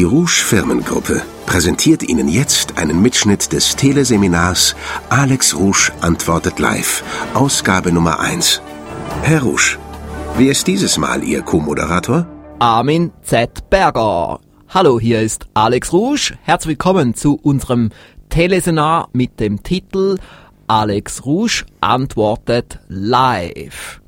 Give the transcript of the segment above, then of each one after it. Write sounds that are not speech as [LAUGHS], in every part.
Die Rouge Firmengruppe präsentiert Ihnen jetzt einen Mitschnitt des Teleseminars Alex Rouge antwortet live, Ausgabe Nummer 1. Herr Rouge, wer ist dieses Mal Ihr Co-Moderator? Armin Z. Berger. Hallo, hier ist Alex Rouge. Herzlich willkommen zu unserem Teleseminar mit dem Titel Alex Rouge antwortet live.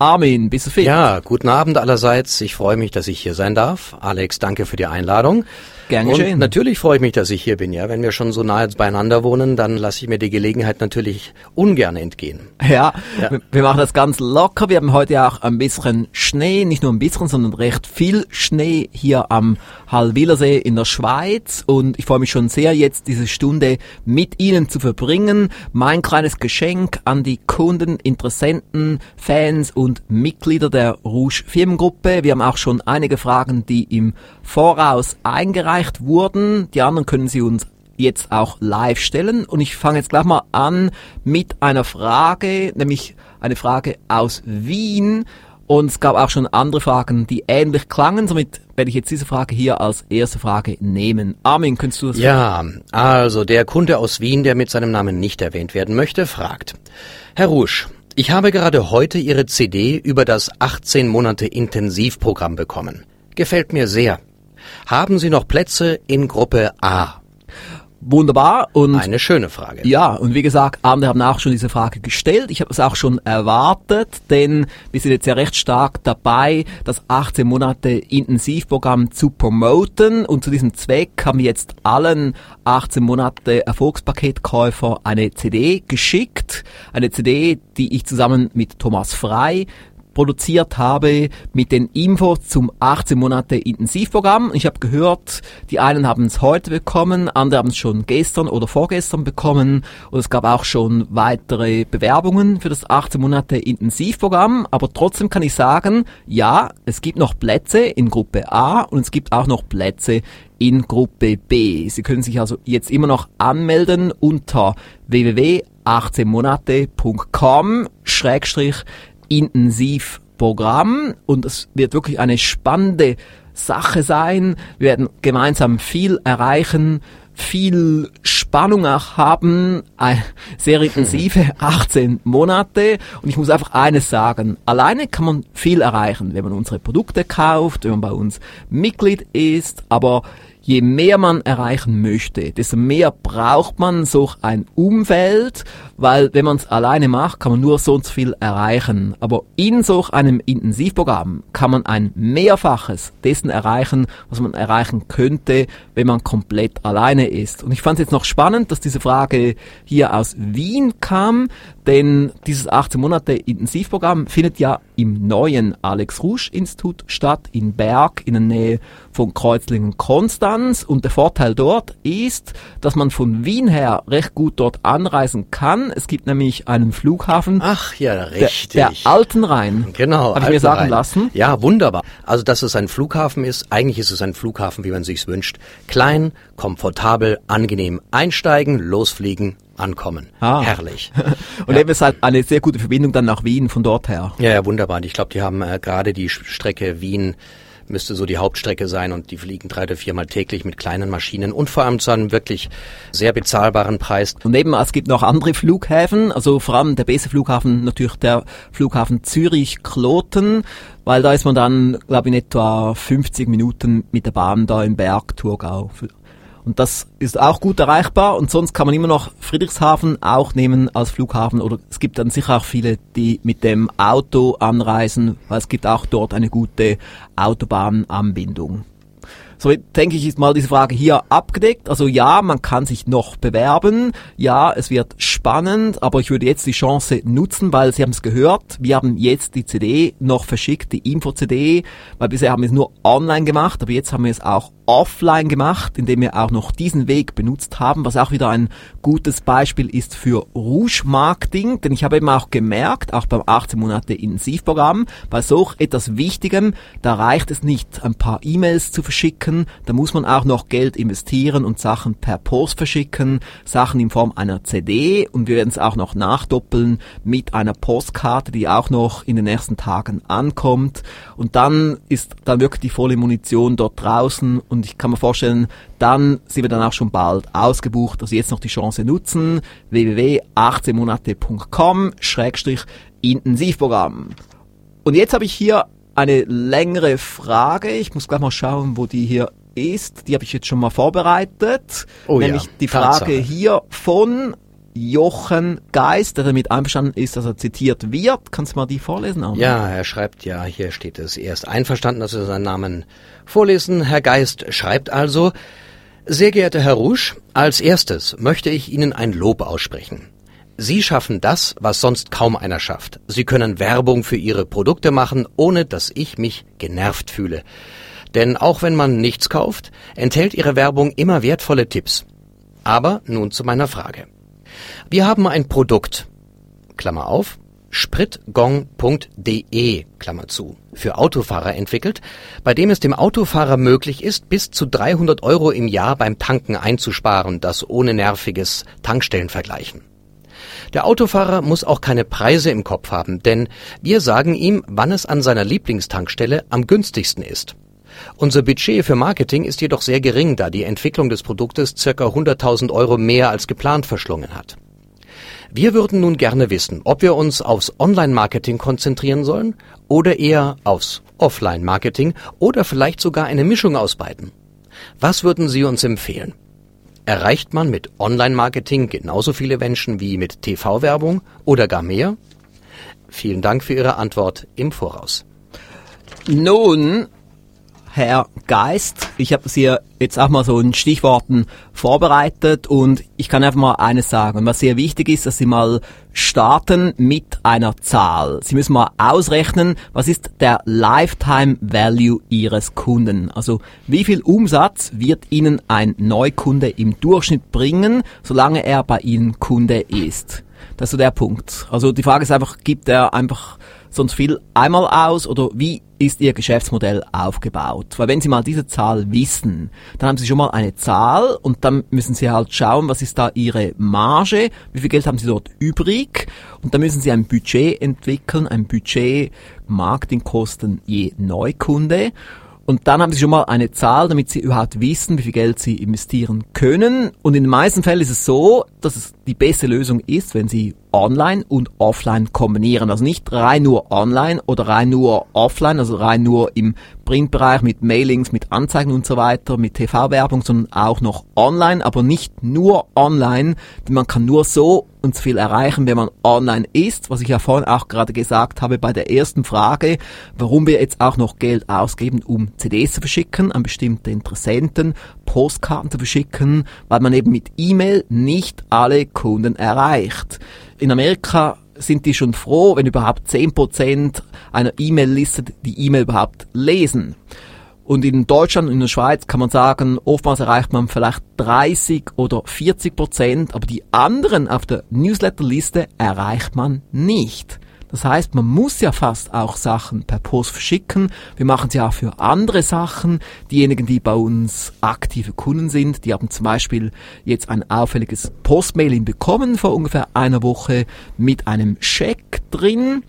Armin, bist du fit? Ja, guten Abend allerseits. Ich freue mich, dass ich hier sein darf. Alex, danke für die Einladung. Gern geschehen. Und natürlich freue ich mich, dass ich hier bin. Ja, wenn wir schon so nahe beieinander wohnen, dann lasse ich mir die Gelegenheit natürlich ungern entgehen. Ja, ja, wir machen das ganz locker. Wir haben heute auch ein bisschen Schnee, nicht nur ein bisschen, sondern recht viel Schnee hier am Hallwilersee in der Schweiz. Und ich freue mich schon sehr, jetzt diese Stunde mit Ihnen zu verbringen. Mein kleines Geschenk an die Kunden, Interessenten, Fans und Mitglieder der Rouge Firmengruppe. Wir haben auch schon einige Fragen, die im Voraus eingereicht eingereicht wurden. Die anderen können Sie uns jetzt auch live stellen. Und ich fange jetzt gleich mal an mit einer Frage, nämlich eine Frage aus Wien. Und es gab auch schon andere Fragen, die ähnlich klangen. Somit werde ich jetzt diese Frage hier als erste Frage nehmen. Armin, könntest du das? Ja, also der Kunde aus Wien, der mit seinem Namen nicht erwähnt werden möchte, fragt. Herr Rusch, ich habe gerade heute Ihre CD über das 18 Monate Intensivprogramm bekommen. Gefällt mir sehr. Haben Sie noch Plätze in Gruppe A? Wunderbar und eine schöne Frage. Ja, und wie gesagt, andere haben auch schon diese Frage gestellt. Ich habe es auch schon erwartet, denn wir sind jetzt ja recht stark dabei, das 18 Monate Intensivprogramm zu promoten und zu diesem Zweck haben wir jetzt allen 18 Monate Erfolgspaketkäufer eine CD geschickt, eine CD, die ich zusammen mit Thomas Frei produziert habe mit den Infos zum 18 Monate Intensivprogramm. Ich habe gehört, die einen haben es heute bekommen, andere haben es schon gestern oder vorgestern bekommen und es gab auch schon weitere Bewerbungen für das 18 Monate Intensivprogramm. Aber trotzdem kann ich sagen, ja, es gibt noch Plätze in Gruppe A und es gibt auch noch Plätze in Gruppe B. Sie können sich also jetzt immer noch anmelden unter www.18monate.com schrägstrich Intensivprogramm und es wird wirklich eine spannende Sache sein. Wir werden gemeinsam viel erreichen, viel Spannung auch haben, sehr intensive [LAUGHS] 18 Monate. Und ich muss einfach eines sagen, alleine kann man viel erreichen, wenn man unsere Produkte kauft, wenn man bei uns Mitglied ist, aber je mehr man erreichen möchte, desto mehr braucht man so ein Umfeld, weil wenn man es alleine macht, kann man nur so und so viel erreichen. Aber in so einem Intensivprogramm kann man ein Mehrfaches dessen erreichen, was man erreichen könnte, wenn man komplett alleine ist. Und ich fand es jetzt noch spannend, dass diese Frage hier aus Wien kam, denn dieses 18 Monate Intensivprogramm findet ja im neuen Alex Rouge Institut statt, in Berg, in der Nähe von Kreuzlingen-Konstanz. Und der Vorteil dort ist, dass man von Wien her recht gut dort anreisen kann. Es gibt nämlich einen Flughafen. Ach ja, richtig. Der, der Altenrhein. Genau. Habe ich mir sagen lassen. Ja, wunderbar. Also, dass es ein Flughafen ist, eigentlich ist es ein Flughafen, wie man sich's wünscht. Klein, komfortabel, angenehm einsteigen, losfliegen, ankommen. Ah. Herrlich. [LAUGHS] Und ja. eben ist halt eine sehr gute Verbindung dann nach Wien von dort her. Ja, ja wunderbar. Und ich glaube, die haben äh, gerade die Strecke Wien müsste so die Hauptstrecke sein und die fliegen drei oder viermal täglich mit kleinen Maschinen und vor allem zu einem wirklich sehr bezahlbaren Preis. Und eben, es gibt noch andere Flughäfen, also vor allem der beste Flughafen natürlich der Flughafen Zürich-Kloten, weil da ist man dann, glaube ich, in etwa 50 Minuten mit der Bahn da im Berg Thurgau und das ist auch gut erreichbar und sonst kann man immer noch Friedrichshafen auch nehmen als Flughafen oder es gibt dann sicher auch viele, die mit dem Auto anreisen, weil es gibt auch dort eine gute Autobahnanbindung. So denke ich, ist mal diese Frage hier abgedeckt. Also ja, man kann sich noch bewerben. Ja, es wird spannend, aber ich würde jetzt die Chance nutzen, weil Sie haben es gehört. Wir haben jetzt die CD noch verschickt, die Info-CD, weil bisher haben wir es nur online gemacht, aber jetzt haben wir es auch offline gemacht, indem wir auch noch diesen Weg benutzt haben, was auch wieder ein gutes Beispiel ist für Rouge-Marketing, denn ich habe eben auch gemerkt, auch beim 18 Monate Intensivprogramm, bei so etwas Wichtigem, da reicht es nicht, ein paar E-Mails zu verschicken, da muss man auch noch Geld investieren und Sachen per Post verschicken, Sachen in Form einer CD und wir werden es auch noch nachdoppeln mit einer Postkarte, die auch noch in den nächsten Tagen ankommt. Und dann ist dann wirklich die volle Munition dort draußen und ich kann mir vorstellen, dann sind wir dann auch schon bald ausgebucht. Also jetzt noch die Chance nutzen. www.18monate.com Schrägstrich Intensivprogramm. Und jetzt habe ich hier eine längere Frage. Ich muss gleich mal schauen, wo die hier ist. Die habe ich jetzt schon mal vorbereitet. Oh Nämlich ja, die Frage Tatsache. hier von Jochen Geist, der damit einverstanden ist, dass er zitiert wird. Kannst du mal die vorlesen? Arne? Ja, er schreibt ja, hier steht es. Er ist einverstanden, dass wir seinen Namen vorlesen. Herr Geist schreibt also, sehr geehrter Herr Rusch, als erstes möchte ich Ihnen ein Lob aussprechen. Sie schaffen das, was sonst kaum einer schafft. Sie können Werbung für Ihre Produkte machen, ohne dass ich mich genervt fühle. Denn auch wenn man nichts kauft, enthält Ihre Werbung immer wertvolle Tipps. Aber nun zu meiner Frage. Wir haben ein Produkt, Klammer auf, spritgong.de, Klammer zu, für Autofahrer entwickelt, bei dem es dem Autofahrer möglich ist, bis zu 300 Euro im Jahr beim Tanken einzusparen, das ohne nerviges Tankstellenvergleichen. Der Autofahrer muss auch keine Preise im Kopf haben, denn wir sagen ihm, wann es an seiner Lieblingstankstelle am günstigsten ist. Unser Budget für Marketing ist jedoch sehr gering, da die Entwicklung des Produktes circa 100.000 Euro mehr als geplant verschlungen hat. Wir würden nun gerne wissen, ob wir uns aufs Online-Marketing konzentrieren sollen oder eher aufs Offline-Marketing oder vielleicht sogar eine Mischung aus beiden. Was würden Sie uns empfehlen? Erreicht man mit Online-Marketing genauso viele Menschen wie mit TV-Werbung oder gar mehr? Vielen Dank für Ihre Antwort im Voraus. Nun, Herr Geist, ich habe das hier jetzt auch mal so in Stichworten vorbereitet und ich kann einfach mal eines sagen. Was sehr wichtig ist, dass Sie mal starten mit einer Zahl. Sie müssen mal ausrechnen, was ist der Lifetime Value Ihres Kunden. Also wie viel Umsatz wird Ihnen ein Neukunde im Durchschnitt bringen, solange er bei Ihnen Kunde ist. Das ist so der Punkt. Also die Frage ist einfach, gibt er einfach sonst viel einmal aus? Oder wie ist Ihr Geschäftsmodell aufgebaut? Weil wenn Sie mal diese Zahl wissen, dann haben Sie schon mal eine Zahl und dann müssen Sie halt schauen, was ist da Ihre Marge, wie viel Geld haben Sie dort übrig? Und dann müssen Sie ein Budget entwickeln, ein Budget Marketingkosten je Neukunde und dann haben Sie schon mal eine Zahl, damit Sie überhaupt wissen, wie viel Geld Sie investieren können. Und in den meisten Fällen ist es so, dass es die beste Lösung ist, wenn Sie online und offline kombinieren. Also nicht rein nur online oder rein nur offline, also rein nur im Printbereich mit Mailings, mit Anzeigen und so weiter, mit TV-Werbung, sondern auch noch online, aber nicht nur online, denn man kann nur so uns viel erreichen, wenn man online ist, was ich ja vorhin auch gerade gesagt habe bei der ersten Frage, warum wir jetzt auch noch Geld ausgeben, um CDs zu verschicken an bestimmte Interessenten, Postkarten zu verschicken, weil man eben mit E-Mail nicht alle Kunden erreicht. In Amerika sind die schon froh, wenn überhaupt 10% einer E-Mail-Liste die E-Mail überhaupt lesen. Und in Deutschland und in der Schweiz kann man sagen, oftmals erreicht man vielleicht 30 oder 40 Prozent, aber die anderen auf der Newsletterliste erreicht man nicht. Das heißt, man muss ja fast auch Sachen per Post verschicken. Wir machen es ja auch für andere Sachen. Diejenigen, die bei uns aktive Kunden sind, die haben zum Beispiel jetzt ein auffälliges Postmailing bekommen vor ungefähr einer Woche mit einem Scheck drin.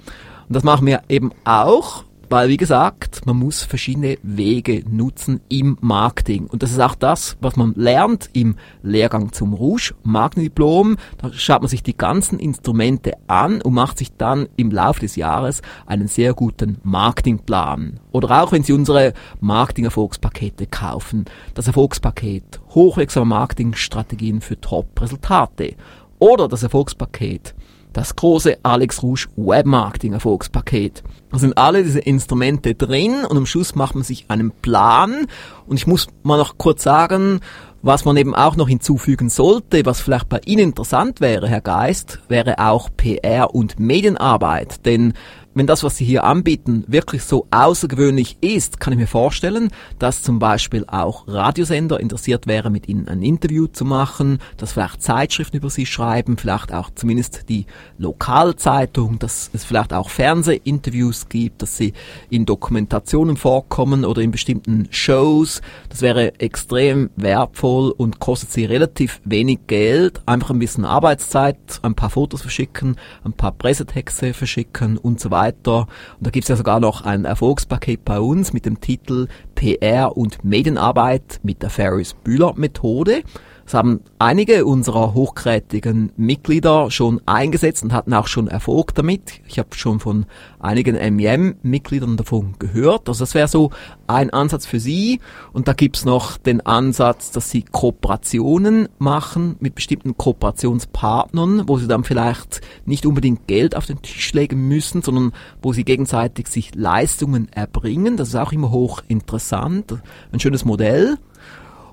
Und das machen wir eben auch, weil, wie gesagt, man muss verschiedene Wege nutzen im Marketing. Und das ist auch das, was man lernt im Lehrgang zum Rouge Marketingdiplom. Da schaut man sich die ganzen Instrumente an und macht sich dann im Laufe des Jahres einen sehr guten Marketingplan. Oder auch wenn Sie unsere Marketing-Erfolgspakete kaufen. Das Erfolgspaket Hochwirksame Marketingstrategien für Top-Resultate. Oder das Erfolgspaket das große Alex Rouge Webmarketing Erfolgspaket. Da sind alle diese Instrumente drin und am Schluss macht man sich einen Plan. Und ich muss mal noch kurz sagen, was man eben auch noch hinzufügen sollte, was vielleicht bei Ihnen interessant wäre, Herr Geist, wäre auch PR und Medienarbeit. Denn wenn das, was Sie hier anbieten, wirklich so außergewöhnlich ist, kann ich mir vorstellen, dass zum Beispiel auch Radiosender interessiert wären, mit Ihnen ein Interview zu machen, dass vielleicht Zeitschriften über Sie schreiben, vielleicht auch zumindest die Lokalzeitung, dass es vielleicht auch Fernsehinterviews gibt, dass Sie in Dokumentationen vorkommen oder in bestimmten Shows. Das wäre extrem wertvoll und kostet Sie relativ wenig Geld, einfach ein bisschen Arbeitszeit, ein paar Fotos verschicken, ein paar Pressetexte verschicken und so weiter. Und da gibt's ja sogar noch ein Erfolgspaket bei uns mit dem Titel PR und Medienarbeit mit der Ferris Bühler Methode. Das haben einige unserer hochkarätigen Mitglieder schon eingesetzt und hatten auch schon Erfolg damit. Ich habe schon von einigen MEM-Mitgliedern davon gehört. Also das wäre so ein Ansatz für Sie. Und da gibt's noch den Ansatz, dass Sie Kooperationen machen mit bestimmten Kooperationspartnern, wo Sie dann vielleicht nicht unbedingt Geld auf den Tisch legen müssen, sondern wo Sie gegenseitig sich Leistungen erbringen. Das ist auch immer hoch interessant. Ein schönes Modell.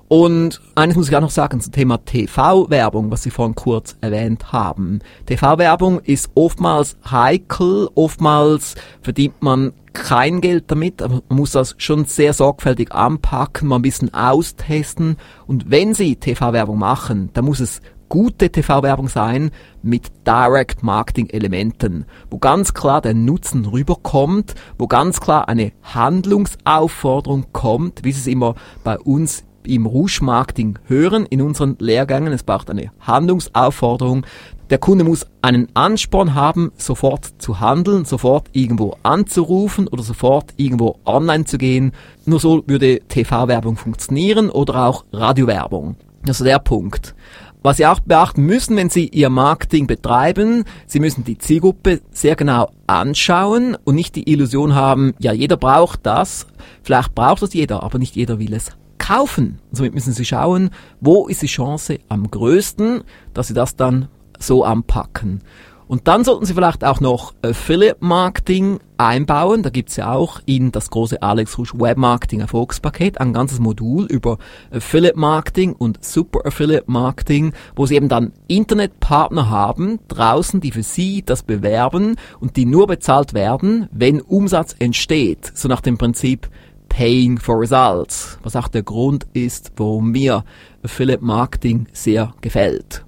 Und eines muss ich auch noch sagen zum Thema TV-Werbung, was Sie vorhin kurz erwähnt haben. TV-Werbung ist oftmals heikel, oftmals verdient man kein Geld damit, aber man muss das schon sehr sorgfältig anpacken, mal ein bisschen austesten. Und wenn Sie TV-Werbung machen, dann muss es gute TV-Werbung sein mit Direct Marketing Elementen, wo ganz klar der Nutzen rüberkommt, wo ganz klar eine Handlungsaufforderung kommt, wie es immer bei uns im Rouge-Marketing hören in unseren Lehrgängen. Es braucht eine Handlungsaufforderung. Der Kunde muss einen Ansporn haben, sofort zu handeln, sofort irgendwo anzurufen oder sofort irgendwo online zu gehen. Nur so würde TV-Werbung funktionieren oder auch Radiowerbung. Also der Punkt. Was Sie auch beachten müssen, wenn Sie Ihr Marketing betreiben, Sie müssen die Zielgruppe sehr genau anschauen und nicht die Illusion haben, ja, jeder braucht das. Vielleicht braucht das jeder, aber nicht jeder will es kaufen. Somit müssen Sie schauen, wo ist die Chance am größten, dass Sie das dann so anpacken. Und dann sollten Sie vielleicht auch noch Affiliate Marketing einbauen. Da gibt's ja auch in das große Alex Rouge Web Marketing Erfolgspaket ein ganzes Modul über Affiliate Marketing und Super Affiliate Marketing, wo Sie eben dann Internetpartner haben draußen, die für Sie das bewerben und die nur bezahlt werden, wenn Umsatz entsteht. So nach dem Prinzip Paying for Results, was auch der Grund ist, warum mir Affiliate Marketing sehr gefällt.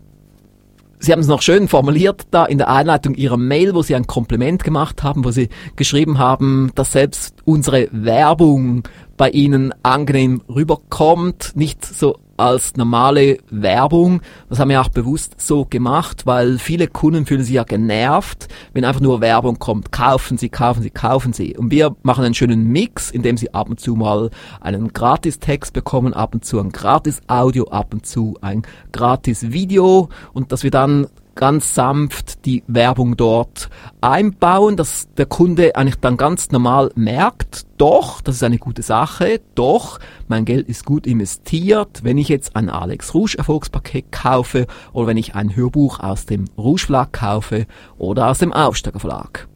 Sie haben es noch schön formuliert da in der Einleitung Ihrer Mail, wo Sie ein Kompliment gemacht haben, wo Sie geschrieben haben, dass selbst unsere Werbung bei Ihnen angenehm rüberkommt, nicht so als normale Werbung. Das haben wir auch bewusst so gemacht, weil viele Kunden fühlen sich ja genervt, wenn einfach nur Werbung kommt. Kaufen Sie, kaufen Sie, kaufen Sie. Und wir machen einen schönen Mix, indem Sie ab und zu mal einen Gratis-Text bekommen, ab und zu ein Gratis-Audio, ab und zu ein Gratis-Video und dass wir dann ganz sanft die Werbung dort einbauen, dass der Kunde eigentlich dann ganz normal merkt, doch, das ist eine gute Sache, doch, mein Geld ist gut investiert, wenn ich jetzt ein Alex Rouge Erfolgspaket kaufe oder wenn ich ein Hörbuch aus dem Rouge Verlag kaufe oder aus dem Aufsteiger Verlag.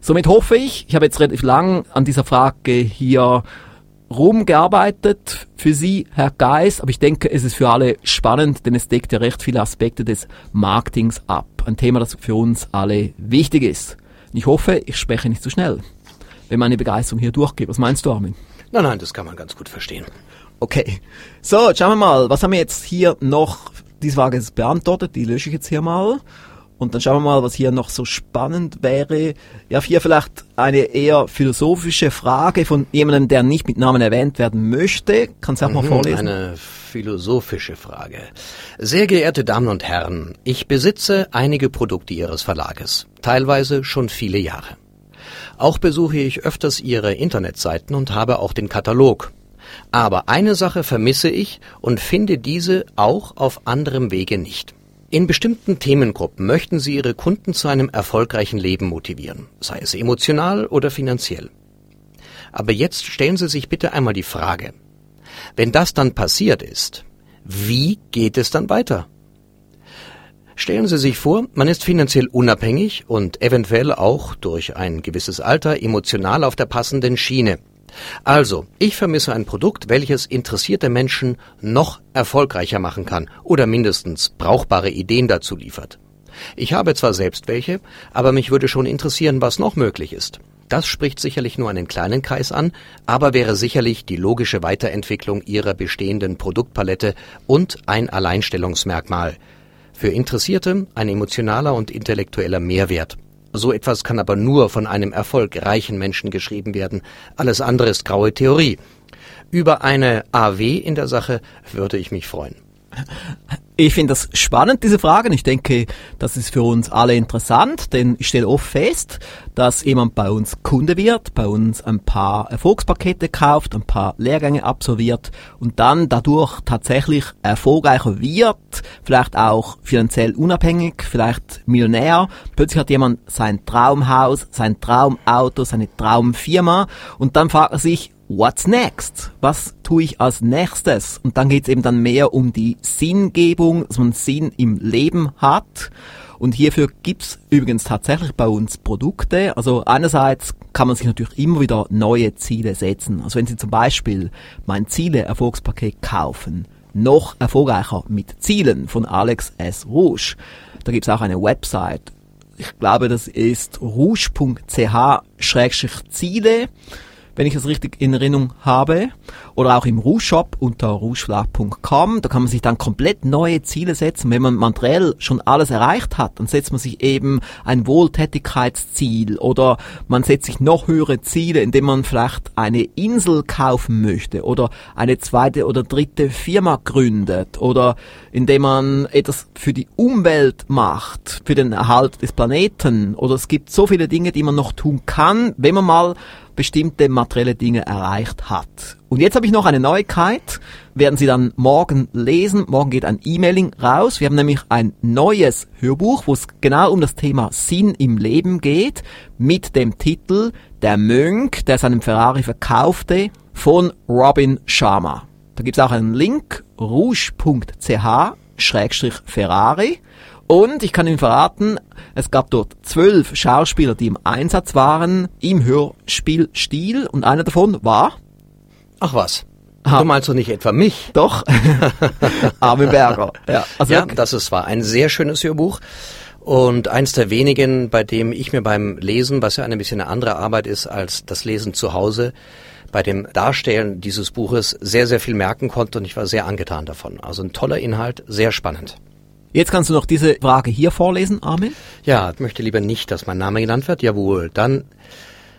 Somit hoffe ich, ich habe jetzt relativ lang an dieser Frage hier rumgearbeitet für Sie, Herr Geis, aber ich denke, es ist für alle spannend, denn es deckt ja recht viele Aspekte des Marketings ab. Ein Thema, das für uns alle wichtig ist. Ich hoffe, ich spreche nicht zu schnell, wenn meine Begeisterung hier durchgeht. Was meinst du, Armin? Nein, nein, das kann man ganz gut verstehen. Okay. So, schauen wir mal, was haben wir jetzt hier noch? Diese Frage ist beantwortet, die lösche ich jetzt hier mal. Und dann schauen wir mal, was hier noch so spannend wäre. Ja, hier vielleicht eine eher philosophische Frage von jemandem, der nicht mit Namen erwähnt werden möchte. Kannst du auch mal mhm, vorlesen? Eine philosophische Frage. Sehr geehrte Damen und Herren, ich besitze einige Produkte Ihres Verlages, teilweise schon viele Jahre. Auch besuche ich öfters Ihre Internetseiten und habe auch den Katalog. Aber eine Sache vermisse ich und finde diese auch auf anderem Wege nicht. In bestimmten Themengruppen möchten Sie Ihre Kunden zu einem erfolgreichen Leben motivieren, sei es emotional oder finanziell. Aber jetzt stellen Sie sich bitte einmal die Frage, wenn das dann passiert ist, wie geht es dann weiter? Stellen Sie sich vor, man ist finanziell unabhängig und eventuell auch durch ein gewisses Alter emotional auf der passenden Schiene. Also, ich vermisse ein Produkt, welches interessierte Menschen noch erfolgreicher machen kann oder mindestens brauchbare Ideen dazu liefert. Ich habe zwar selbst welche, aber mich würde schon interessieren, was noch möglich ist. Das spricht sicherlich nur einen kleinen Kreis an, aber wäre sicherlich die logische Weiterentwicklung ihrer bestehenden Produktpalette und ein Alleinstellungsmerkmal. Für Interessierte ein emotionaler und intellektueller Mehrwert. So etwas kann aber nur von einem erfolgreichen Menschen geschrieben werden. Alles andere ist graue Theorie. Über eine AW in der Sache würde ich mich freuen. Ich finde das spannend, diese Fragen. Ich denke, das ist für uns alle interessant, denn ich stelle oft fest, dass jemand bei uns Kunde wird, bei uns ein paar Erfolgspakete kauft, ein paar Lehrgänge absolviert und dann dadurch tatsächlich erfolgreicher wird, vielleicht auch finanziell unabhängig, vielleicht Millionär. Plötzlich hat jemand sein Traumhaus, sein Traumauto, seine Traumfirma und dann fragt er sich, what's next? Was tue ich als nächstes? Und dann geht's eben dann mehr um die Sinngebung, dass man Sinn im Leben hat. Und hierfür gibt's übrigens tatsächlich bei uns Produkte. Also einerseits kann man sich natürlich immer wieder neue Ziele setzen. Also wenn Sie zum Beispiel mein Ziele-Erfolgspaket kaufen, noch erfolgreicher mit Zielen von Alex S. Rouge. Da gibt's auch eine Website. Ich glaube, das ist rouge.ch-ziele wenn ich das richtig in Erinnerung habe. Oder auch im Rouge-Shop unter rougeschlag.com. Da kann man sich dann komplett neue Ziele setzen. Wenn man materiell schon alles erreicht hat, dann setzt man sich eben ein Wohltätigkeitsziel oder man setzt sich noch höhere Ziele, indem man vielleicht eine Insel kaufen möchte oder eine zweite oder dritte Firma gründet oder indem man etwas für die Umwelt macht, für den Erhalt des Planeten oder es gibt so viele Dinge, die man noch tun kann, wenn man mal bestimmte materielle Dinge erreicht hat. Und jetzt habe ich noch eine Neuigkeit, werden Sie dann morgen lesen. Morgen geht ein E-Mailing raus. Wir haben nämlich ein neues Hörbuch, wo es genau um das Thema Sinn im Leben geht, mit dem Titel Der Mönch, der seinen Ferrari verkaufte, von Robin Sharma. Da gibt es auch einen Link, rouge.ch-ferrari. Und ich kann Ihnen verraten, es gab dort zwölf Schauspieler, die im Einsatz waren im Hörspielstil und einer davon war. Ach was. Ha. Du meinst doch nicht etwa mich? Doch. [LAUGHS] Armin Berger. Ja, also ja das ist, war ein sehr schönes Hörbuch. Und eins der wenigen, bei dem ich mir beim Lesen, was ja ein bisschen eine andere Arbeit ist als das Lesen zu Hause, bei dem Darstellen dieses Buches sehr, sehr viel merken konnte und ich war sehr angetan davon. Also ein toller Inhalt, sehr spannend. Jetzt kannst du noch diese Frage hier vorlesen, Armin. Ja, ich möchte lieber nicht, dass mein Name genannt wird. Jawohl, dann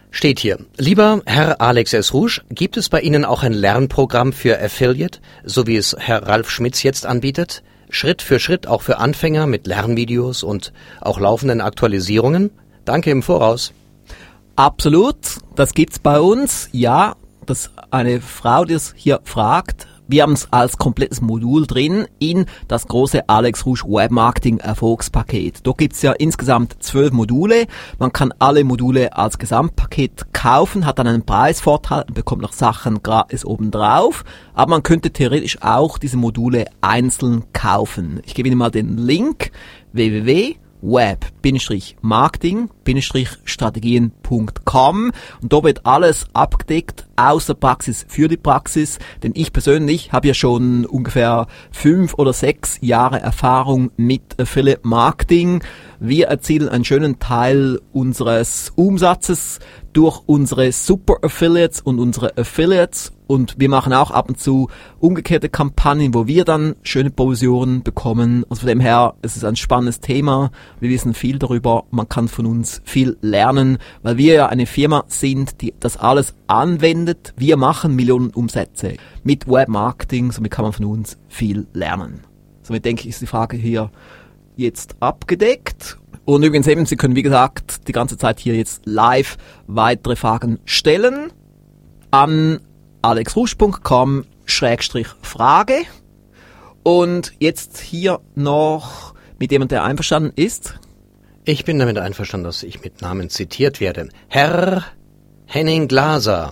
steht hier. Lieber Herr Alex S. Rouge, gibt es bei Ihnen auch ein Lernprogramm für Affiliate, so wie es Herr Ralf Schmitz jetzt anbietet? Schritt für Schritt auch für Anfänger mit Lernvideos und auch laufenden Aktualisierungen? Danke im Voraus. Absolut, das gibt's bei uns. Ja, dass eine Frau, die es hier fragt, wir haben es als komplettes Modul drin in das große Alex Rouge Webmarketing Erfolgspaket. Dort gibt's ja insgesamt zwölf Module. Man kann alle Module als Gesamtpaket kaufen, hat dann einen Preisvorteil und bekommt noch Sachen gratis obendrauf. Aber man könnte theoretisch auch diese Module einzeln kaufen. Ich gebe Ihnen mal den Link www web-marketing-strategien.com und da wird alles abgedeckt aus der Praxis für die Praxis, denn ich persönlich habe ja schon ungefähr fünf oder sechs Jahre Erfahrung mit Affiliate Marketing. Wir erzielen einen schönen Teil unseres Umsatzes durch unsere Super Affiliates und unsere Affiliates und wir machen auch ab und zu umgekehrte Kampagnen, wo wir dann schöne Provisionen bekommen. Also von dem her, es ist ein spannendes Thema. Wir wissen viel darüber. Man kann von uns viel lernen, weil wir ja eine Firma sind, die das alles anwendet. Wir machen Millionen Umsätze mit Webmarketing. Somit kann man von uns viel lernen. Somit denke ich, ist die Frage hier jetzt abgedeckt. Und übrigens eben, Sie können wie gesagt die ganze Zeit hier jetzt live weitere Fragen stellen an alexrusch.com Schrägstrich Frage. Und jetzt hier noch mit jemand, der einverstanden ist. Ich bin damit einverstanden, dass ich mit Namen zitiert werde. Herr Henning Glaser.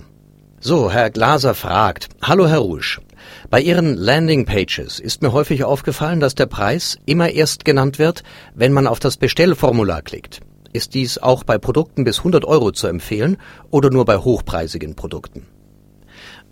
So, Herr Glaser fragt. Hallo, Herr Rusch. Bei Ihren Landingpages ist mir häufig aufgefallen, dass der Preis immer erst genannt wird, wenn man auf das Bestellformular klickt. Ist dies auch bei Produkten bis 100 Euro zu empfehlen oder nur bei hochpreisigen Produkten?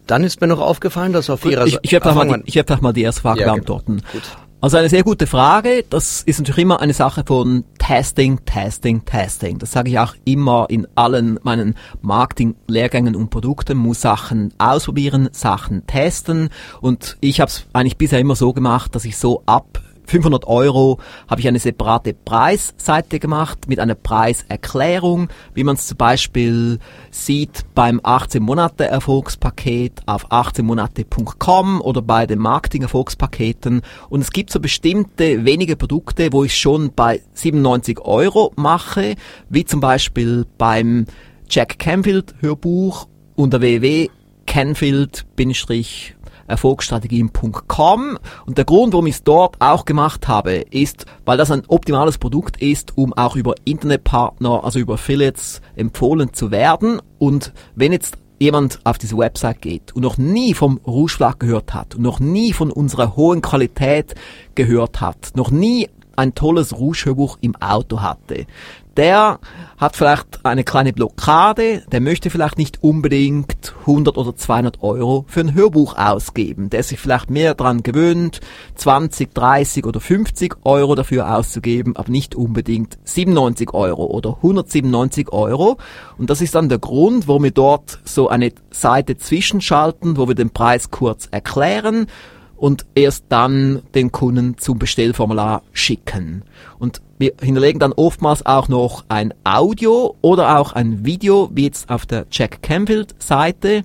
Dann ist mir noch aufgefallen, dass auf Ihrer Seite... Ich, ich werde mal, die, ich werd mal die erste Frage ja, beantworten. Genau. Also eine sehr gute Frage. Das ist natürlich immer eine Sache von Testing, Testing, Testing. Das sage ich auch immer in allen meinen Marketing-Lehrgängen und Produkten. Muss Sachen ausprobieren, Sachen testen. Und ich habe es eigentlich bisher immer so gemacht, dass ich so ab 500 Euro habe ich eine separate Preisseite gemacht mit einer Preiserklärung, wie man es zum Beispiel sieht beim 18 Monate Erfolgspaket auf 18monate.com oder bei den Marketing Erfolgspaketen. Und es gibt so bestimmte wenige Produkte, wo ich schon bei 97 Euro mache, wie zum Beispiel beim Jack Canfield Hörbuch unter www.canfield- erfolgsstrategien.com. Und der Grund, warum ich es dort auch gemacht habe, ist, weil das ein optimales Produkt ist, um auch über Internetpartner, also über Affiliates empfohlen zu werden. Und wenn jetzt jemand auf diese Website geht und noch nie vom Rouge gehört hat und noch nie von unserer hohen Qualität gehört hat, noch nie ein tolles Rouge-Hörbuch im Auto hatte, der hat vielleicht eine kleine Blockade, der möchte vielleicht nicht unbedingt 100 oder 200 Euro für ein Hörbuch ausgeben, der sich vielleicht mehr daran gewöhnt, 20, 30 oder 50 Euro dafür auszugeben, aber nicht unbedingt 97 Euro oder 197 Euro. Und das ist dann der Grund, warum wir dort so eine Seite zwischenschalten, wo wir den Preis kurz erklären und erst dann den Kunden zum Bestellformular schicken. Und wir hinterlegen dann oftmals auch noch ein Audio oder auch ein Video, wie jetzt auf der Jack Canfield Seite,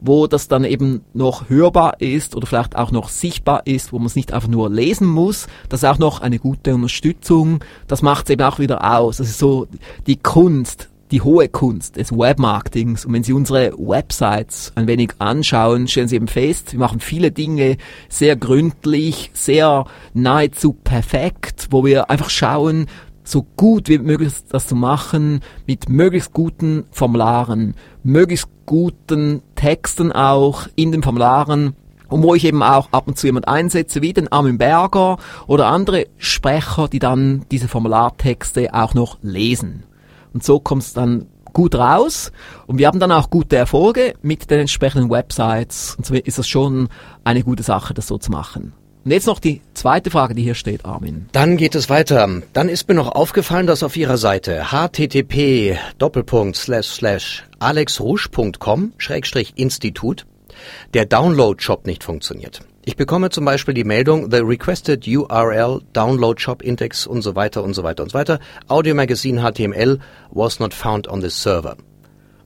wo das dann eben noch hörbar ist oder vielleicht auch noch sichtbar ist, wo man es nicht einfach nur lesen muss. Das ist auch noch eine gute Unterstützung. Das macht es eben auch wieder aus. Das ist so die Kunst die hohe Kunst des Webmarketings. Und wenn Sie unsere Websites ein wenig anschauen, stellen Sie eben fest, wir machen viele Dinge sehr gründlich, sehr nahezu perfekt, wo wir einfach schauen, so gut wie möglich das zu machen, mit möglichst guten Formularen, möglichst guten Texten auch in den Formularen, und wo ich eben auch ab und zu jemand einsetze, wie den Armin Berger oder andere Sprecher, die dann diese Formulartexte auch noch lesen. Und so kommt es dann gut raus. Und wir haben dann auch gute Erfolge mit den entsprechenden Websites. Und so ist das schon eine gute Sache, das so zu machen. Und jetzt noch die zweite Frage, die hier steht, Armin. Dann geht es weiter. Dann ist mir noch aufgefallen, dass auf Ihrer Seite http alexrouge.com-institut der Download-Shop nicht funktioniert. Ich bekomme zum Beispiel die Meldung, the requested URL, Download Shop Index und so weiter und so weiter und so weiter. Audio Magazine HTML was not found on this server.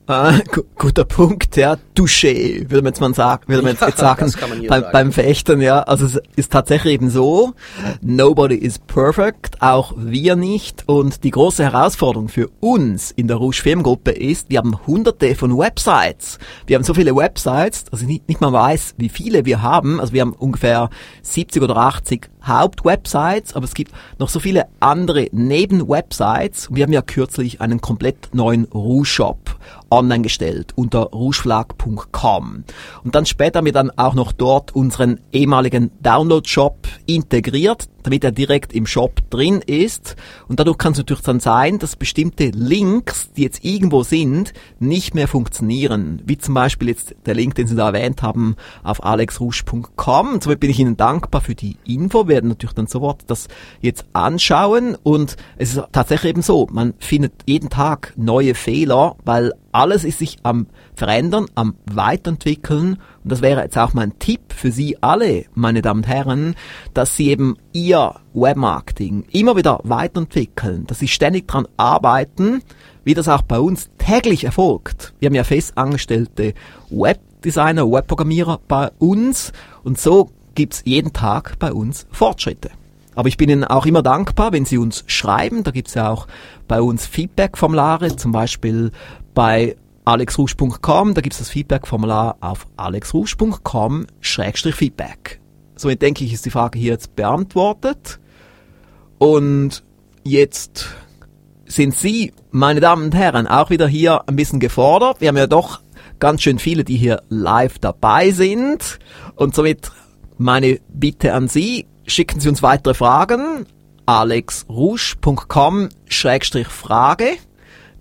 Ah, guter Punkt, ja. Touché, würde man jetzt mal sagen, würde man jetzt, sagen, beim, sagen. beim Fechten, ja. Also es ist tatsächlich eben so, nobody is perfect, auch wir nicht. Und die große Herausforderung für uns in der Rouge Firmengruppe ist, wir haben hunderte von Websites. Wir haben so viele Websites, dass ich nicht, nicht mal weiß, wie viele wir haben. Also wir haben ungefähr 70 oder 80 Hauptwebsites, aber es gibt noch so viele andere Nebenwebsites. Wir haben ja kürzlich einen komplett neuen Rouge-Shop online gestellt unter rougeschlag.com. Und dann später haben wir dann auch noch dort unseren ehemaligen Download-Shop integriert, damit er direkt im Shop drin ist. Und dadurch kann es natürlich dann sein, dass bestimmte Links, die jetzt irgendwo sind, nicht mehr funktionieren. Wie zum Beispiel jetzt der Link, den Sie da erwähnt haben, auf alexrusch.com. Und somit bin ich Ihnen dankbar für die Info. Werden natürlich dann sofort das jetzt anschauen. Und es ist tatsächlich eben so, man findet jeden Tag neue Fehler, weil alles ist sich am Verändern, am Weiterentwickeln. Und das wäre jetzt auch mein Tipp für Sie alle, meine Damen und Herren, dass Sie eben Ihr Webmarketing immer wieder weiterentwickeln, dass Sie ständig dran arbeiten, wie das auch bei uns täglich erfolgt. Wir haben ja festangestellte Webdesigner, Webprogrammierer bei uns und so gibt's jeden Tag bei uns Fortschritte. Aber ich bin Ihnen auch immer dankbar, wenn Sie uns schreiben. Da gibt's ja auch bei uns Feedback-Formulare, zum Beispiel bei alexrusch.com, da gibt's das Feedback-Formular auf alexrusch.com-feedback. Somit denke ich, ist die Frage hier jetzt beantwortet. Und jetzt sind Sie, meine Damen und Herren, auch wieder hier ein bisschen gefordert. Wir haben ja doch ganz schön viele, die hier live dabei sind. Und somit meine Bitte an Sie, schicken Sie uns weitere Fragen. alexrusch.com-frage,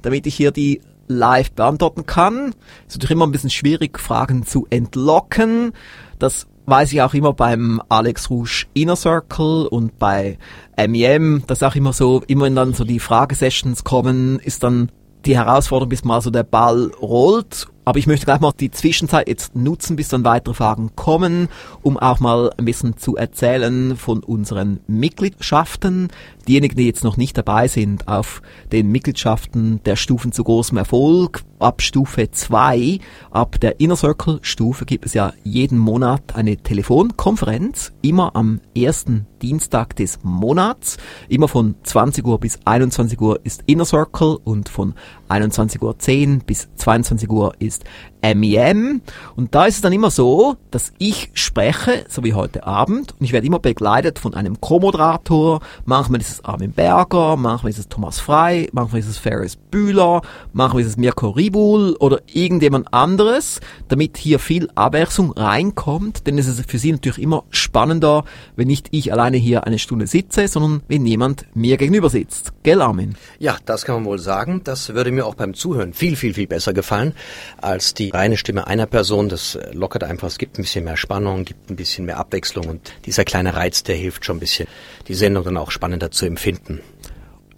damit ich hier die live beantworten kann. Es ist natürlich immer ein bisschen schwierig, Fragen zu entlocken. Das weiß ich auch immer beim Alex Rouge Inner Circle und bei MEM, das ist auch immer so, immer wenn dann so die Fragesessions kommen, ist dann die Herausforderung, bis mal so der Ball rollt aber ich möchte gleich mal die Zwischenzeit jetzt nutzen, bis dann weitere Fragen kommen, um auch mal ein bisschen zu erzählen von unseren Mitgliedschaften. Diejenigen, die jetzt noch nicht dabei sind auf den Mitgliedschaften der Stufen zu großem Erfolg, ab Stufe 2, ab der Inner Circle Stufe gibt es ja jeden Monat eine Telefonkonferenz, immer am ersten Dienstag des Monats, immer von 20 Uhr bis 21 Uhr ist Inner Circle und von 21.10 Uhr bis 22 Uhr ist MEM. Und da ist es dann immer so, dass ich spreche, so wie heute Abend, und ich werde immer begleitet von einem Co-Moderator. Manchmal ist es Armin Berger, manchmal ist es Thomas Frei, manchmal ist es Ferris Bühler, manchmal ist es Mirko Ribul oder irgendjemand anderes, damit hier viel Abwechslung reinkommt. Denn es ist für Sie natürlich immer spannender, wenn nicht ich alleine hier eine Stunde sitze, sondern wenn jemand mir gegenüber sitzt. Gell, Armin? Ja, das kann man wohl sagen. Das würde mir auch beim Zuhören viel, viel, viel besser gefallen als die reine Stimme einer Person. Das äh, lockert einfach, es gibt ein bisschen mehr Spannung, gibt ein bisschen mehr Abwechslung und dieser kleine Reiz, der hilft schon ein bisschen, die Sendung dann auch spannender zu empfinden.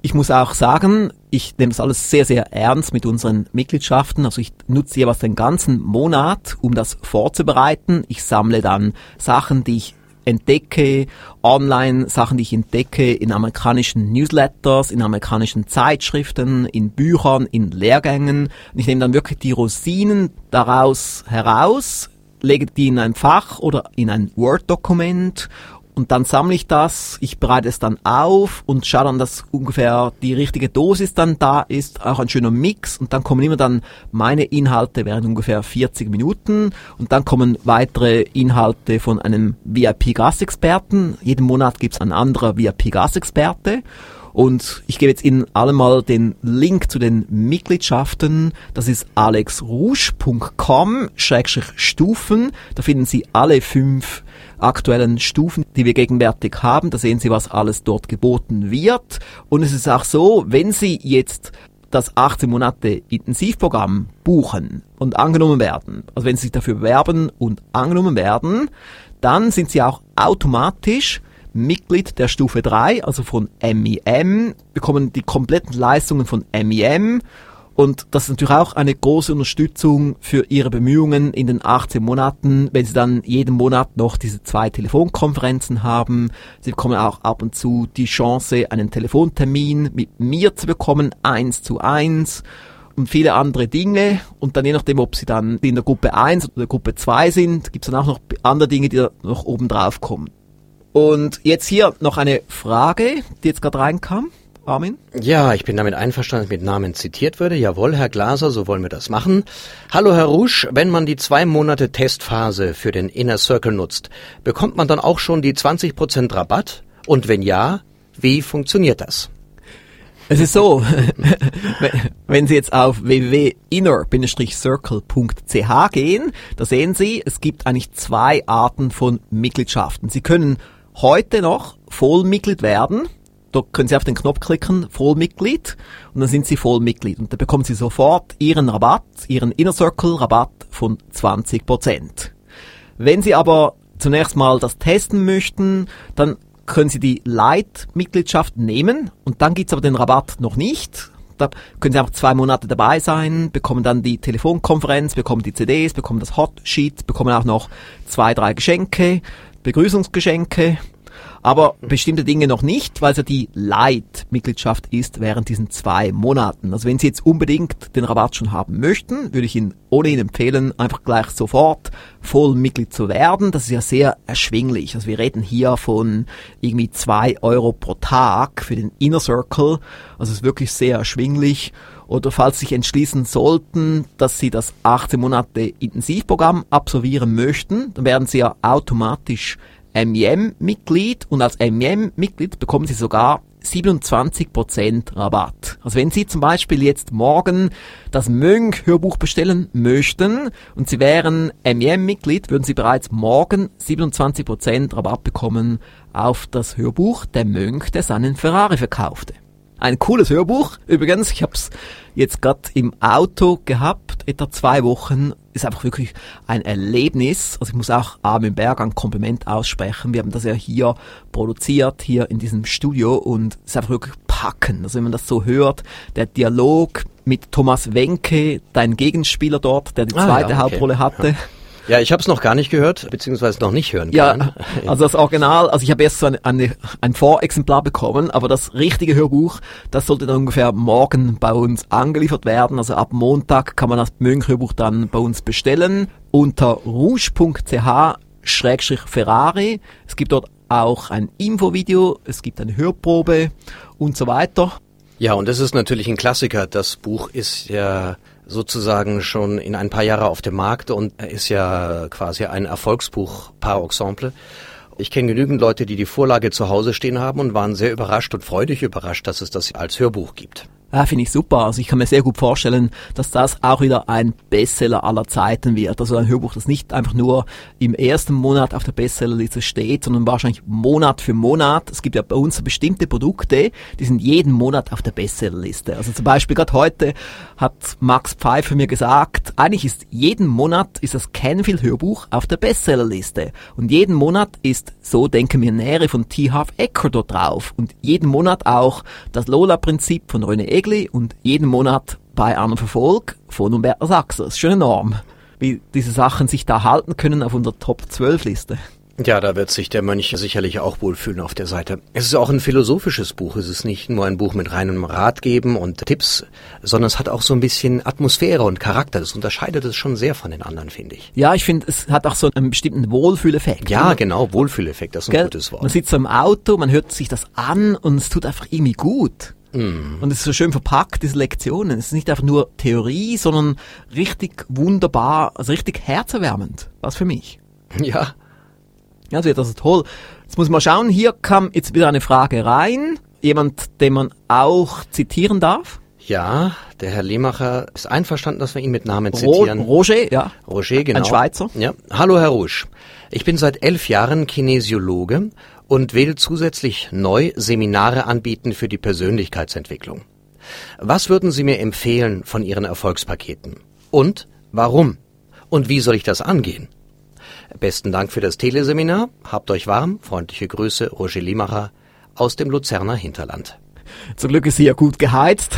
Ich muss auch sagen, ich nehme das alles sehr, sehr ernst mit unseren Mitgliedschaften. Also ich nutze jeweils den ganzen Monat, um das vorzubereiten. Ich sammle dann Sachen, die ich entdecke, online Sachen, die ich entdecke in amerikanischen Newsletters, in amerikanischen Zeitschriften, in Büchern, in Lehrgängen. Und ich nehme dann wirklich die Rosinen daraus heraus, lege die in ein Fach oder in ein Word-Dokument und dann sammle ich das, ich bereite es dann auf und schaue dann, dass ungefähr die richtige Dosis dann da ist, auch ein schöner Mix und dann kommen immer dann meine Inhalte während ungefähr 40 Minuten und dann kommen weitere Inhalte von einem VIP-Gastexperten. Jeden Monat gibt es ein anderer VIP-Gastexperte und ich gebe jetzt Ihnen alle mal den Link zu den Mitgliedschaften. Das ist alexrouge.com-stufen. Da finden Sie alle fünf aktuellen Stufen, die wir gegenwärtig haben. Da sehen Sie, was alles dort geboten wird. Und es ist auch so, wenn Sie jetzt das 18 Monate Intensivprogramm buchen und angenommen werden, also wenn Sie sich dafür bewerben und angenommen werden, dann sind Sie auch automatisch Mitglied der Stufe 3, also von MEM, bekommen die kompletten Leistungen von MEM und das ist natürlich auch eine große Unterstützung für Ihre Bemühungen in den 18 Monaten, wenn Sie dann jeden Monat noch diese zwei Telefonkonferenzen haben. Sie bekommen auch ab und zu die Chance, einen Telefontermin mit mir zu bekommen, eins zu eins und viele andere Dinge. Und dann je nachdem, ob Sie dann in der Gruppe 1 oder der Gruppe 2 sind, gibt es dann auch noch andere Dinge, die da noch oben drauf kommen. Und jetzt hier noch eine Frage, die jetzt gerade reinkam. Armin? Ja, ich bin damit einverstanden, dass mit Namen zitiert würde. Jawohl, Herr Glaser, so wollen wir das machen. Hallo, Herr Rusch, wenn man die zwei Monate Testphase für den Inner Circle nutzt, bekommt man dann auch schon die 20% Rabatt? Und wenn ja, wie funktioniert das? Es ist so, [LAUGHS] wenn Sie jetzt auf www.inner-circle.ch gehen, da sehen Sie, es gibt eigentlich zwei Arten von Mitgliedschaften. Sie können heute noch Vollmitglied werden da können Sie auf den Knopf klicken, Vollmitglied, und dann sind Sie Vollmitglied. Und da bekommen Sie sofort Ihren Rabatt, Ihren Inner Circle Rabatt von 20%. Wenn Sie aber zunächst mal das testen möchten, dann können Sie die Light-Mitgliedschaft nehmen und dann gibt's aber den Rabatt noch nicht. Da können Sie einfach zwei Monate dabei sein, bekommen dann die Telefonkonferenz, bekommen die CDs, bekommen das Hot Sheet, bekommen auch noch zwei, drei Geschenke, Begrüßungsgeschenke aber bestimmte Dinge noch nicht, weil es ja die Light-Mitgliedschaft ist während diesen zwei Monaten. Also wenn Sie jetzt unbedingt den Rabatt schon haben möchten, würde ich Ihnen ohnehin empfehlen, einfach gleich sofort Vollmitglied zu werden. Das ist ja sehr erschwinglich. Also wir reden hier von irgendwie zwei Euro pro Tag für den Inner Circle. Also es ist wirklich sehr erschwinglich oder falls Sie sich entschließen sollten, dass Sie das 18 Monate Intensivprogramm absolvieren möchten, dann werden Sie ja automatisch MEM-Mitglied und als MEM-Mitglied bekommen Sie sogar 27% Rabatt. Also wenn Sie zum Beispiel jetzt morgen das Mönch-Hörbuch bestellen möchten und Sie wären MEM-Mitglied, würden Sie bereits morgen 27% Rabatt bekommen auf das Hörbuch Der Mönch, der seinen Ferrari verkaufte. Ein cooles Hörbuch. Übrigens, ich habe es jetzt gerade im Auto gehabt, etwa zwei Wochen. Ist einfach wirklich ein Erlebnis. Also ich muss auch Armin Berg ein Kompliment aussprechen. Wir haben das ja hier produziert, hier in diesem Studio und es ist einfach wirklich packend. Also wenn man das so hört, der Dialog mit Thomas Wenke, dein Gegenspieler dort, der die Ah, zweite ja, okay. Hauptrolle hatte. Ja. Ja, ich habe es noch gar nicht gehört, beziehungsweise noch nicht hören Ja, können. [LAUGHS] also das Original, also ich habe erst so eine, eine, ein Vorexemplar bekommen, aber das richtige Hörbuch, das sollte dann ungefähr morgen bei uns angeliefert werden. Also ab Montag kann man das Mönch-Hörbuch dann bei uns bestellen unter rouge.ch-ferrari. Es gibt dort auch ein Infovideo, es gibt eine Hörprobe und so weiter. Ja, und das ist natürlich ein Klassiker. Das Buch ist ja sozusagen schon in ein paar Jahre auf dem Markt und ist ja quasi ein Erfolgsbuch par exemple. Ich kenne genügend Leute, die die Vorlage zu Hause stehen haben und waren sehr überrascht und freudig überrascht, dass es das als Hörbuch gibt. Ja, finde ich super. Also ich kann mir sehr gut vorstellen, dass das auch wieder ein Bestseller aller Zeiten wird. Also ein Hörbuch, das nicht einfach nur im ersten Monat auf der Bestsellerliste steht, sondern wahrscheinlich Monat für Monat. Es gibt ja bei uns bestimmte Produkte, die sind jeden Monat auf der Bestsellerliste. Also zum Beispiel gerade heute hat Max Pfeiffer mir gesagt, eigentlich ist jeden Monat ist das Canfield Hörbuch auf der Bestsellerliste. Und jeden Monat ist So denken Nähere von T. Half Ecker dort drauf. Und jeden Monat auch das Lola-Prinzip von René Egli und jeden Monat bei einem Verfolg von Umberto Sachser. Das ist schon enorm, wie diese Sachen sich da halten können auf unserer Top-12-Liste. Ja, da wird sich der Mönch sicherlich auch wohlfühlen auf der Seite. Es ist auch ein philosophisches Buch. Es ist nicht nur ein Buch mit reinem Ratgeben und Tipps, sondern es hat auch so ein bisschen Atmosphäre und Charakter. Das unterscheidet es schon sehr von den anderen, finde ich. Ja, ich finde, es hat auch so einen bestimmten Wohlfühleffekt. Ja, genau, Wohlfühleffekt, das ist ein Gell? gutes Man Wort. sitzt so im Auto, man hört sich das an und es tut einfach irgendwie gut. Mm. Und es ist so schön verpackt, diese Lektionen. Es ist nicht einfach nur Theorie, sondern richtig wunderbar, also richtig herzerwärmend. Was für mich. Ja, Ja, das wird also toll. Jetzt muss man schauen, hier kam jetzt wieder eine Frage rein. Jemand, den man auch zitieren darf. ja, der Herr Lehmacher ist einverstanden, dass wir ihn mit Namen zitieren. Roger, ja. Roger, genau. Ein Schweizer. Ja. Hallo, Herr Rusch. Ich bin seit elf Jahren Kinesiologe und will zusätzlich neu Seminare anbieten für die Persönlichkeitsentwicklung. Was würden Sie mir empfehlen von Ihren Erfolgspaketen? Und warum? Und wie soll ich das angehen? Besten Dank für das Teleseminar. Habt euch warm. Freundliche Grüße, Roger Limacher aus dem Luzerner Hinterland. Zum Glück ist sie ja gut geheizt.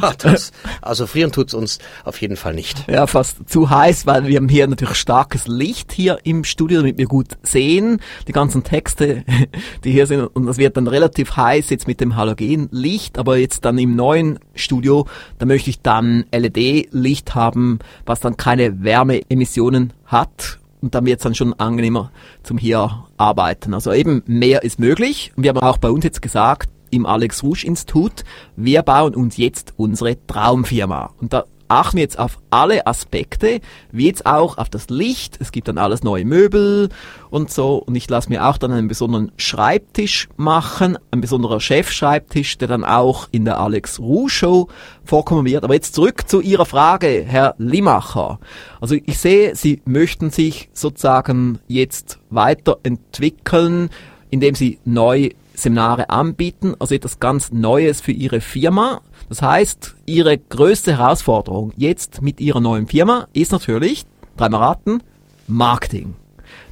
Ja, das, also frieren tut's uns auf jeden Fall nicht. Ja, fast zu heiß, weil wir haben hier natürlich starkes Licht hier im Studio, damit wir gut sehen. Die ganzen Texte, [LAUGHS] die hier sind. Und das wird dann relativ heiß jetzt mit dem Halogenlicht. Aber jetzt dann im neuen Studio, da möchte ich dann LED-Licht haben, was dann keine Wärmeemissionen hat. Und dann wird's dann schon angenehmer zum hier arbeiten. Also eben mehr ist möglich. Und wir haben auch bei uns jetzt gesagt, im Alex Rouge Institut, wir bauen uns jetzt unsere Traumfirma. Und da achten wir jetzt auf alle Aspekte, wie jetzt auch auf das Licht. Es gibt dann alles neue Möbel und so. Und ich lasse mir auch dann einen besonderen Schreibtisch machen, ein besonderer Chefschreibtisch, der dann auch in der Alex Rouge Show vorkommen wird. Aber jetzt zurück zu Ihrer Frage, Herr Limacher. Also ich sehe, Sie möchten sich sozusagen jetzt weiterentwickeln, indem Sie neu Seminare anbieten, also etwas ganz Neues für Ihre Firma. Das heißt, Ihre größte Herausforderung jetzt mit Ihrer neuen Firma ist natürlich, dreimal raten, Marketing.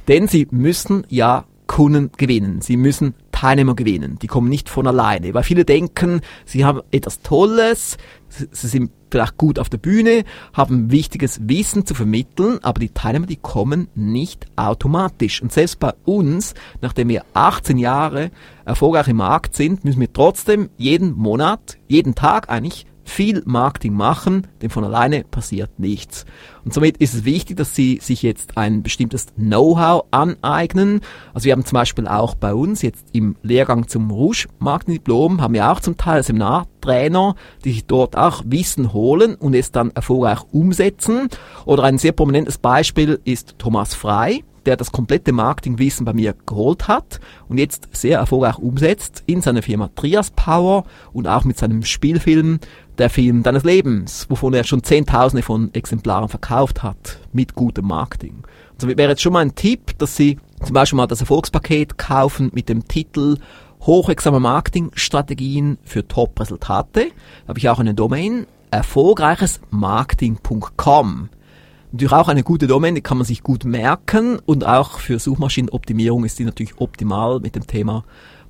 Denn Sie müssen ja Kunden gewinnen. Sie müssen Teilnehmer gewinnen. Die kommen nicht von alleine. Weil viele denken, sie haben etwas Tolles, sie sind vielleicht gut auf der Bühne, haben wichtiges Wissen zu vermitteln, aber die Teilnehmer, die kommen nicht automatisch. Und selbst bei uns, nachdem wir 18 Jahre erfolgreich im Markt sind, müssen wir trotzdem jeden Monat, jeden Tag eigentlich viel Marketing machen, denn von alleine passiert nichts. Und somit ist es wichtig, dass Sie sich jetzt ein bestimmtes Know-how aneignen. Also wir haben zum Beispiel auch bei uns jetzt im Lehrgang zum Rouge Marketing Diplom haben wir auch zum Teil Seminartrainer, die sich dort auch Wissen holen und es dann erfolgreich umsetzen. Oder ein sehr prominentes Beispiel ist Thomas Frei der das komplette Marketingwissen bei mir geholt hat und jetzt sehr erfolgreich umsetzt in seiner Firma Trias Power und auch mit seinem Spielfilm Der Film deines Lebens, wovon er schon Zehntausende von Exemplaren verkauft hat mit gutem Marketing. Also wäre jetzt schon mal ein Tipp, dass Sie zum Beispiel mal das Erfolgspaket kaufen mit dem Titel hochwirksame Marketingstrategien für Top-Resultate. Da habe ich auch eine Domain, erfolgreichesmarketing.com. Natürlich auch eine gute Domain, die kann man sich gut merken und auch für Suchmaschinenoptimierung ist die natürlich optimal mit dem Thema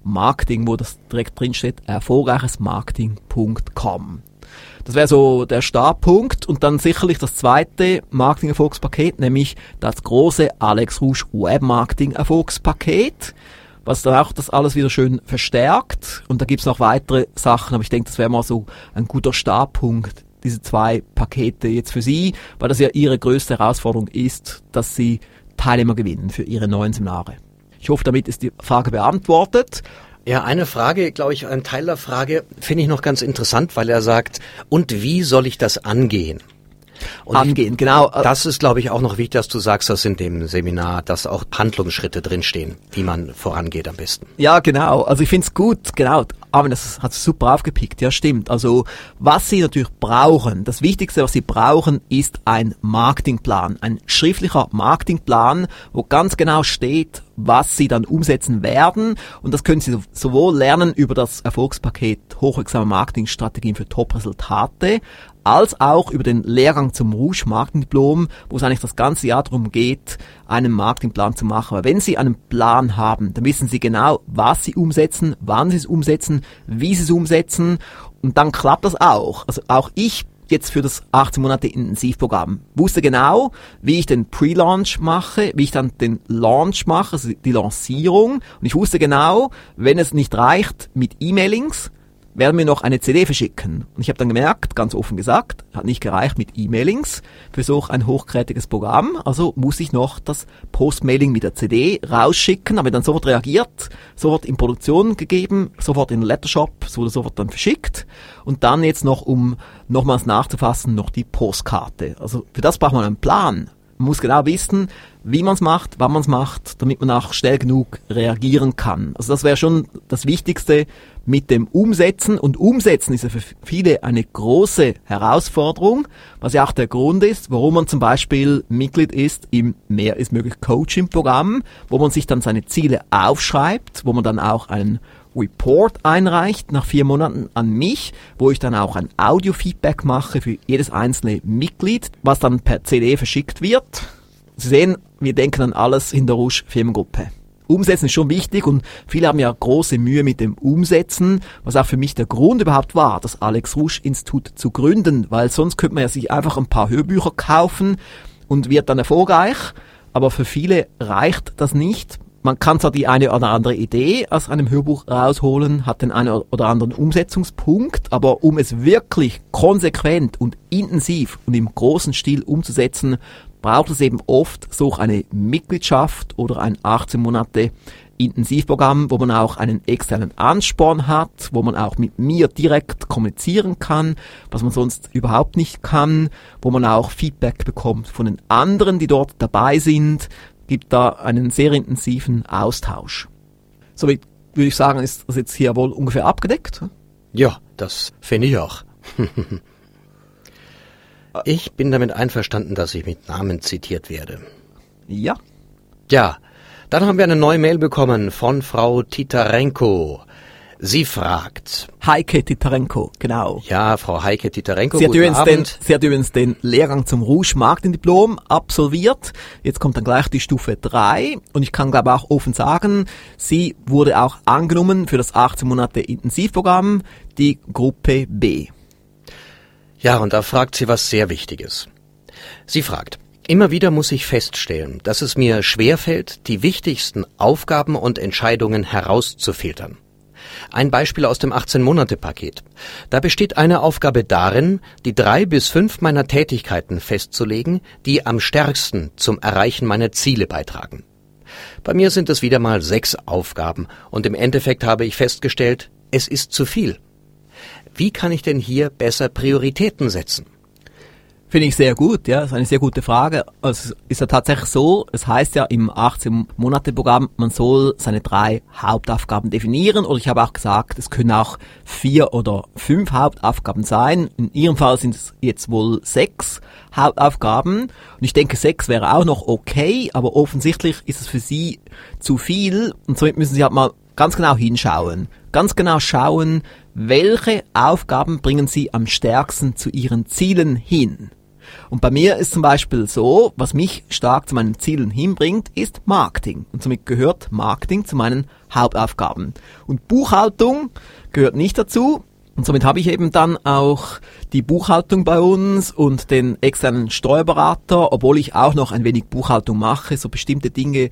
Marketing, wo das direkt drin steht, erfolgreichesmarketing.com. Das wäre so der Startpunkt und dann sicherlich das zweite Marketing-Erfolgspaket, nämlich das große Alex Rouge Webmarketing-Erfolgspaket, was dann auch das alles wieder schön verstärkt. Und da gibt's noch weitere Sachen, aber ich denke, das wäre mal so ein guter Startpunkt, diese zwei Pakete jetzt für Sie, weil das ja Ihre größte Herausforderung ist, dass Sie Teilnehmer gewinnen für Ihre neuen Seminare. Ich hoffe, damit ist die Frage beantwortet. Ja, eine Frage, glaube ich, ein Teil der Frage finde ich noch ganz interessant, weil er sagt, und wie soll ich das angehen? Und angehen, genau. Das ist, glaube ich, auch noch wichtig, dass du sagst, dass in dem Seminar, dass auch Handlungsschritte drinstehen, wie man vorangeht am besten. Ja, genau. Also ich finde es gut, genau. Aber das hat super aufgepickt. Ja, stimmt. Also was Sie natürlich brauchen, das Wichtigste, was Sie brauchen, ist ein Marketingplan. Ein schriftlicher Marketingplan, wo ganz genau steht, was Sie dann umsetzen werden. Und das können Sie sowohl lernen über das Erfolgspaket Hochwirksame Marketingstrategien für Top-Resultate, als auch über den Lehrgang zum Rouge Marketingdiplom, wo es eigentlich das ganze Jahr darum geht, einen Marketingplan zu machen. Weil wenn Sie einen Plan haben, dann wissen Sie genau, was Sie umsetzen, wann Sie es umsetzen, wie Sie es umsetzen und dann klappt das auch. Also auch ich jetzt für das 18 Monate Intensivprogramm. Wusste genau, wie ich den Pre-Launch mache, wie ich dann den Launch mache, also die Lancierung. Und ich wusste genau, wenn es nicht reicht mit E-Mailings, werden mir noch eine CD verschicken. Und ich habe dann gemerkt, ganz offen gesagt, hat nicht gereicht mit E-Mailings für so ein hochkarätiges Programm. Also muss ich noch das Postmailing mit der CD rausschicken, habe dann sofort reagiert, sofort in Produktion gegeben, sofort in den Lettershop, es wurde sofort dann verschickt. Und dann jetzt noch, um nochmals nachzufassen, noch die Postkarte. Also für das braucht man einen Plan. Man muss genau wissen, wie man es macht, wann man es macht, damit man auch schnell genug reagieren kann. Also das wäre schon das Wichtigste mit dem Umsetzen. Und Umsetzen ist ja für viele eine große Herausforderung, was ja auch der Grund ist, warum man zum Beispiel Mitglied ist im Mehr ist möglich Coaching-Programm, wo man sich dann seine Ziele aufschreibt, wo man dann auch einen Report einreicht nach vier Monaten an mich, wo ich dann auch ein Audio-Feedback mache für jedes einzelne Mitglied, was dann per CD verschickt wird. Sie sehen, wir denken an alles in der Rouge Firmengruppe. Umsetzen ist schon wichtig und viele haben ja große Mühe mit dem Umsetzen, was auch für mich der Grund überhaupt war, das Alex Rouge Institut zu gründen, weil sonst könnte man ja sich einfach ein paar Hörbücher kaufen und wird dann erfolgreich, aber für viele reicht das nicht. Man kann zwar die eine oder andere Idee aus einem Hörbuch rausholen, hat den einen oder anderen Umsetzungspunkt, aber um es wirklich konsequent und intensiv und im großen Stil umzusetzen, braucht es eben oft so eine Mitgliedschaft oder ein 18 Monate Intensivprogramm, wo man auch einen externen Ansporn hat, wo man auch mit mir direkt kommunizieren kann, was man sonst überhaupt nicht kann, wo man auch Feedback bekommt von den anderen, die dort dabei sind, gibt da einen sehr intensiven Austausch. Somit würde ich sagen, ist das jetzt hier wohl ungefähr abgedeckt. Ja, das finde ich auch. [LAUGHS] ich bin damit einverstanden, dass ich mit Namen zitiert werde. Ja. Ja, dann haben wir eine neue Mail bekommen von Frau Titarenko. Sie fragt. Heike Titarenko, genau. Ja, Frau Heike Titarenko. Sie hat, übrigens den, sie hat übrigens den Lehrgang zum Rouge Marketing-Diplom absolviert. Jetzt kommt dann gleich die Stufe 3. Und ich kann glaube auch offen sagen, sie wurde auch angenommen für das 18 Monate Intensivprogramm, die Gruppe B. Ja, und da fragt sie was sehr Wichtiges. Sie fragt, Immer wieder muss ich feststellen, dass es mir schwerfällt, die wichtigsten Aufgaben und Entscheidungen herauszufiltern. Ein Beispiel aus dem 18-Monate-Paket. Da besteht eine Aufgabe darin, die drei bis fünf meiner Tätigkeiten festzulegen, die am stärksten zum Erreichen meiner Ziele beitragen. Bei mir sind es wieder mal sechs Aufgaben und im Endeffekt habe ich festgestellt, es ist zu viel. Wie kann ich denn hier besser Prioritäten setzen? Finde ich sehr gut, ja, das ist eine sehr gute Frage. Also, es ist ja tatsächlich so, es heißt ja im 18-Monate-Programm, man soll seine drei Hauptaufgaben definieren oder ich habe auch gesagt, es können auch vier oder fünf Hauptaufgaben sein. In Ihrem Fall sind es jetzt wohl sechs Hauptaufgaben und ich denke, sechs wäre auch noch okay, aber offensichtlich ist es für Sie zu viel und somit müssen Sie halt mal ganz genau hinschauen. Ganz genau schauen, welche Aufgaben bringen Sie am stärksten zu Ihren Zielen hin. Und bei mir ist zum Beispiel so, was mich stark zu meinen Zielen hinbringt, ist Marketing. Und somit gehört Marketing zu meinen Hauptaufgaben. Und Buchhaltung gehört nicht dazu. Und somit habe ich eben dann auch die Buchhaltung bei uns und den externen Steuerberater, obwohl ich auch noch ein wenig Buchhaltung mache, so bestimmte Dinge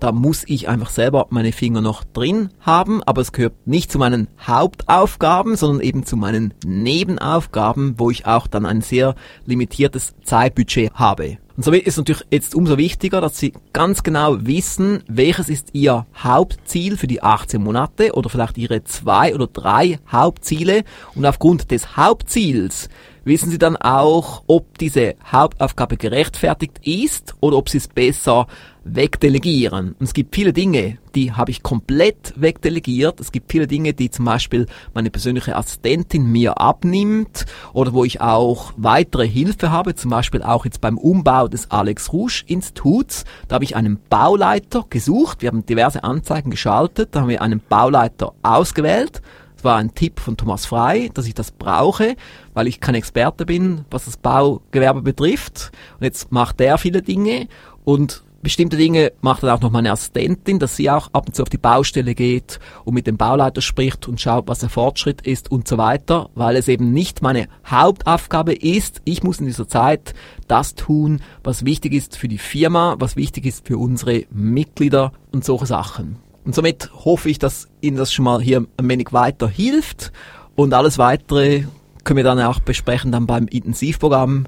da muss ich einfach selber meine Finger noch drin haben, aber es gehört nicht zu meinen Hauptaufgaben, sondern eben zu meinen Nebenaufgaben, wo ich auch dann ein sehr limitiertes Zeitbudget habe. Und so ist es natürlich jetzt umso wichtiger, dass Sie ganz genau wissen, welches ist Ihr Hauptziel für die 18 Monate oder vielleicht Ihre zwei oder drei Hauptziele und aufgrund des Hauptziels wissen Sie dann auch, ob diese Hauptaufgabe gerechtfertigt ist oder ob Sie es besser wegdelegieren. Und es gibt viele Dinge, die habe ich komplett wegdelegiert. Es gibt viele Dinge, die zum Beispiel meine persönliche Assistentin mir abnimmt oder wo ich auch weitere Hilfe habe, zum Beispiel auch jetzt beim Umbau des Alex Rouge Instituts. Da habe ich einen Bauleiter gesucht. Wir haben diverse Anzeigen geschaltet. Da haben wir einen Bauleiter ausgewählt. Das war ein Tipp von Thomas Frei, dass ich das brauche, weil ich kein Experte bin, was das Baugewerbe betrifft. Und jetzt macht der viele Dinge und bestimmte Dinge macht dann auch noch meine Assistentin, dass sie auch ab und zu auf die Baustelle geht und mit dem Bauleiter spricht und schaut, was der Fortschritt ist und so weiter, weil es eben nicht meine Hauptaufgabe ist. Ich muss in dieser Zeit das tun, was wichtig ist für die Firma, was wichtig ist für unsere Mitglieder und solche Sachen. Und somit hoffe ich, dass Ihnen das schon mal hier ein wenig weiter hilft und alles weitere können wir dann auch besprechen dann beim Intensivprogramm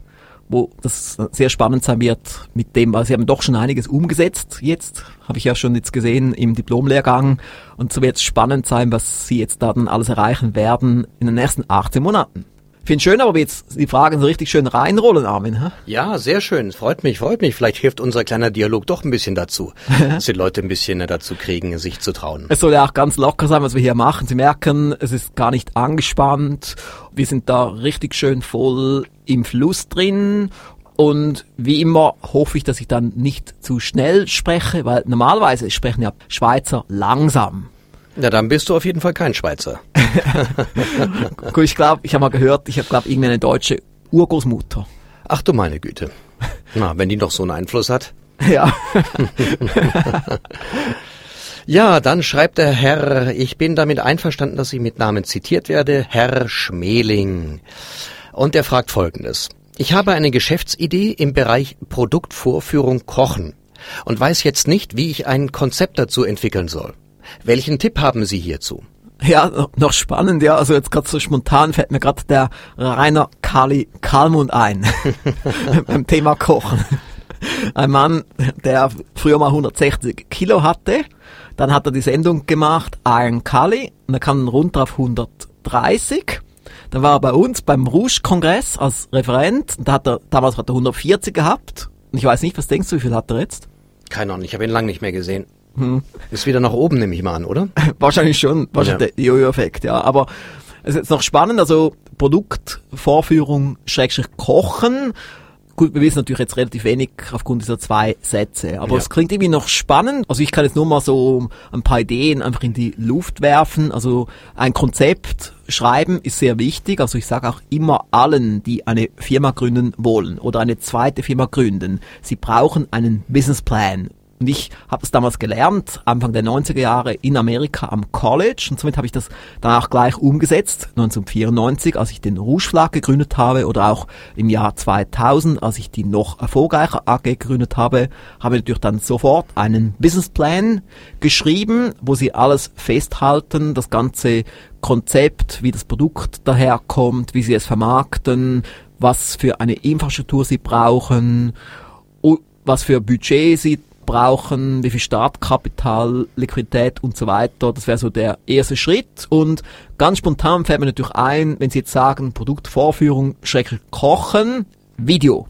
wo das sehr spannend sein wird mit dem, weil sie haben doch schon einiges umgesetzt jetzt, habe ich ja schon jetzt gesehen im Diplomlehrgang und so wird es spannend sein, was sie jetzt da dann alles erreichen werden in den nächsten 18 Monaten. Finde schön, aber jetzt die Fragen so richtig schön reinrollen, Armin. Hä? Ja, sehr schön. Freut mich, freut mich. Vielleicht hilft unser kleiner Dialog doch ein bisschen dazu, [LAUGHS] dass die Leute ein bisschen dazu kriegen, sich zu trauen. Es soll ja auch ganz locker sein, was wir hier machen. Sie merken, es ist gar nicht angespannt. Wir sind da richtig schön voll im Fluss drin und wie immer hoffe ich, dass ich dann nicht zu schnell spreche, weil normalerweise sprechen ja Schweizer langsam. Ja, dann bist du auf jeden Fall kein Schweizer. [LAUGHS] Gut, ich glaube, ich habe mal gehört, ich habe glaube irgendwie eine deutsche Urgroßmutter. Ach du meine Güte. Na, wenn die noch so einen Einfluss hat. [LAUGHS] Ja. [LAUGHS] ja, dann schreibt der Herr, ich bin damit einverstanden, dass ich mit Namen zitiert werde, Herr Schmeling. Und er fragt folgendes. Ich habe eine Geschäftsidee im Bereich Produktvorführung Kochen und weiß jetzt nicht, wie ich ein Konzept dazu entwickeln soll. Welchen Tipp haben Sie hierzu? Ja, noch spannend, ja. Also jetzt gerade so spontan fällt mir gerade der Rainer Kali Kalmund ein [LAUGHS] beim Thema Kochen. Ein Mann, der früher mal 160 Kilo hatte, dann hat er die Sendung gemacht Iron Kali und dann kam er runter auf 130. Dann war er bei uns beim Rouge-Kongress als Referent und da hat er, damals hat er 140 gehabt. Und ich weiß nicht, was denkst du, wie viel hat er jetzt? Keine Ahnung, ich habe ihn lange nicht mehr gesehen. Hm. Ist wieder nach oben, nehme ich mal an, oder? [LAUGHS] Wahrscheinlich schon, wahrscheinlich ja. der Jojo-Effekt, ja. Aber es ist jetzt noch spannend, also Produktvorführung, Schrägstrich Kochen. Gut, wir wissen natürlich jetzt relativ wenig aufgrund dieser zwei Sätze, aber ja. es klingt irgendwie noch spannend. Also ich kann jetzt nur mal so ein paar Ideen einfach in die Luft werfen. Also ein Konzept schreiben ist sehr wichtig. Also ich sage auch immer allen, die eine Firma gründen wollen oder eine zweite Firma gründen, sie brauchen einen Businessplan und ich habe es damals gelernt, Anfang der 90er Jahre in Amerika am College. Und somit habe ich das danach gleich umgesetzt, 1994, als ich den Rouge Flag gegründet habe. Oder auch im Jahr 2000, als ich die noch erfolgreicher AG gegründet habe, habe ich natürlich dann sofort einen Businessplan geschrieben, wo sie alles festhalten, das ganze Konzept, wie das Produkt daherkommt, wie sie es vermarkten, was für eine Infrastruktur sie brauchen, was für Budget sie brauchen, wie viel Startkapital, Liquidität und so weiter. Das wäre so der erste Schritt. Und ganz spontan fällt mir natürlich ein, wenn Sie jetzt sagen, Produktvorführung, Schrecklich Kochen, Video.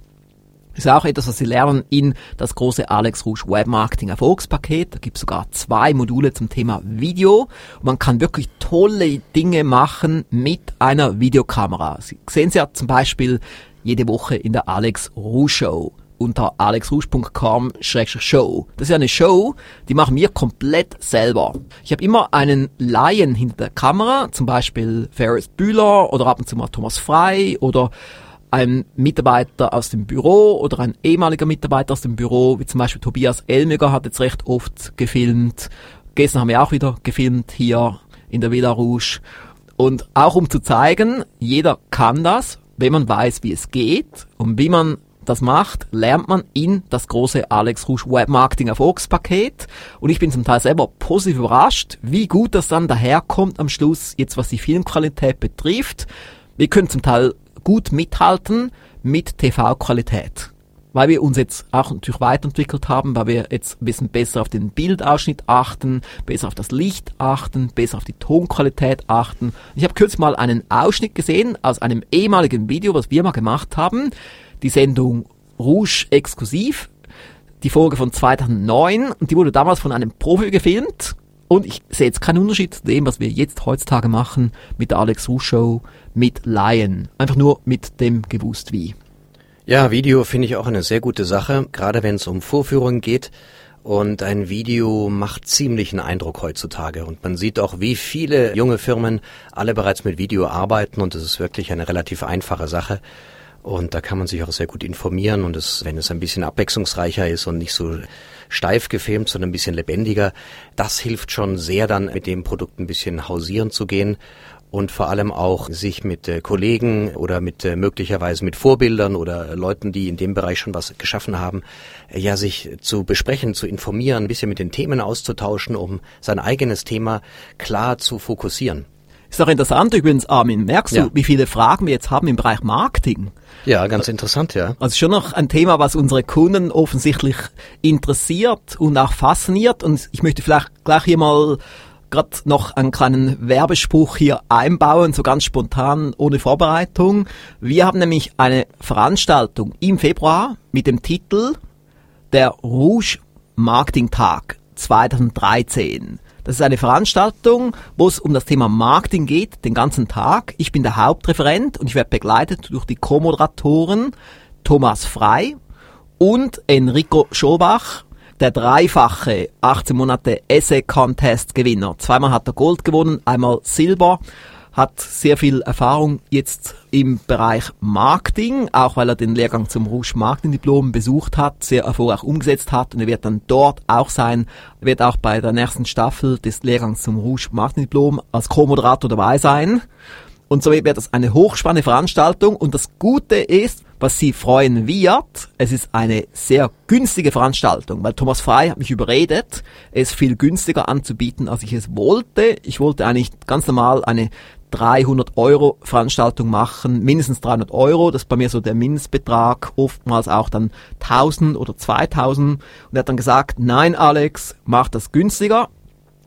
Ist auch etwas, was Sie lernen in das große Alex Rouge Webmarketing Erfolgspaket. Da gibt es sogar zwei Module zum Thema Video. Und man kann wirklich tolle Dinge machen mit einer Videokamera. Sie sehen Sie ja zum Beispiel jede Woche in der Alex Rouge Show. Unter alexrusch.com-show. Das ist eine Show, die machen wir komplett selber. Ich habe immer einen Laien hinter der Kamera, zum Beispiel Ferris Bühler oder ab und zu mal Thomas Frei oder ein Mitarbeiter aus dem Büro oder ein ehemaliger Mitarbeiter aus dem Büro, wie zum Beispiel Tobias Elmiger hat jetzt recht oft gefilmt. Gestern haben wir auch wieder gefilmt hier in der Villa Rouge. Und auch um zu zeigen, jeder kann das, wenn man weiß, wie es geht und wie man das macht, lernt man in das große Alex Rouge Web Marketing Erfolgspaket. Und ich bin zum Teil selber positiv überrascht, wie gut das dann daherkommt am Schluss, jetzt was die Filmqualität betrifft. Wir können zum Teil gut mithalten mit TV-Qualität. Weil wir uns jetzt auch natürlich weiterentwickelt haben, weil wir jetzt ein bisschen besser auf den Bildausschnitt achten, besser auf das Licht achten, besser auf die Tonqualität achten. Ich habe kürzlich mal einen Ausschnitt gesehen aus einem ehemaligen Video, was wir mal gemacht haben. Die Sendung Rouge exklusiv, die Folge von 2009 und die wurde damals von einem Profi gefilmt und ich sehe jetzt keinen Unterschied zu dem, was wir jetzt heutzutage machen mit der Alex Ruh Show, mit Lion. Einfach nur mit dem gewusst wie. Ja, Video finde ich auch eine sehr gute Sache, gerade wenn es um Vorführungen geht. Und ein Video macht ziemlich einen Eindruck heutzutage. Und man sieht auch, wie viele junge Firmen alle bereits mit Video arbeiten. Und es ist wirklich eine relativ einfache Sache. Und da kann man sich auch sehr gut informieren. Und es, wenn es ein bisschen abwechslungsreicher ist und nicht so steif gefilmt, sondern ein bisschen lebendiger. Das hilft schon sehr dann mit dem Produkt ein bisschen hausieren zu gehen und vor allem auch sich mit äh, Kollegen oder mit äh, möglicherweise mit Vorbildern oder Leuten, die in dem Bereich schon was geschaffen haben, äh, ja sich zu besprechen, zu informieren, ein bisschen mit den Themen auszutauschen, um sein eigenes Thema klar zu fokussieren. Ist auch interessant übrigens, Armin. Merkst ja. du, wie viele Fragen wir jetzt haben im Bereich Marketing? Ja, ganz interessant, ja. Also schon noch ein Thema, was unsere Kunden offensichtlich interessiert und auch fasziniert. Und ich möchte vielleicht gleich hier mal gerade noch einen kleinen Werbespruch hier einbauen, so ganz spontan, ohne Vorbereitung. Wir haben nämlich eine Veranstaltung im Februar mit dem Titel der Rouge Marketing Tag 2013. Das ist eine Veranstaltung, wo es um das Thema Marketing geht, den ganzen Tag. Ich bin der Hauptreferent und ich werde begleitet durch die Co-Moderatoren Thomas Frei und Enrico Schobach, der dreifache 18 Monate Essay Contest Gewinner. Zweimal hat er Gold gewonnen, einmal Silber hat sehr viel Erfahrung jetzt im Bereich Marketing, auch weil er den Lehrgang zum Rouge Marketing Diplom besucht hat, sehr erfolgreich umgesetzt hat und er wird dann dort auch sein, wird auch bei der nächsten Staffel des Lehrgangs zum Rouge Marketing Diplom als Co-Moderator dabei sein. Und so wird das eine hochspannende Veranstaltung und das Gute ist, was Sie freuen wird, es ist eine sehr günstige Veranstaltung, weil Thomas Frei hat mich überredet, es viel günstiger anzubieten, als ich es wollte. Ich wollte eigentlich ganz normal eine 300 Euro Veranstaltung machen, mindestens 300 Euro, das ist bei mir so der Mindestbetrag, oftmals auch dann 1000 oder 2000 und er hat dann gesagt, nein Alex, mach das günstiger.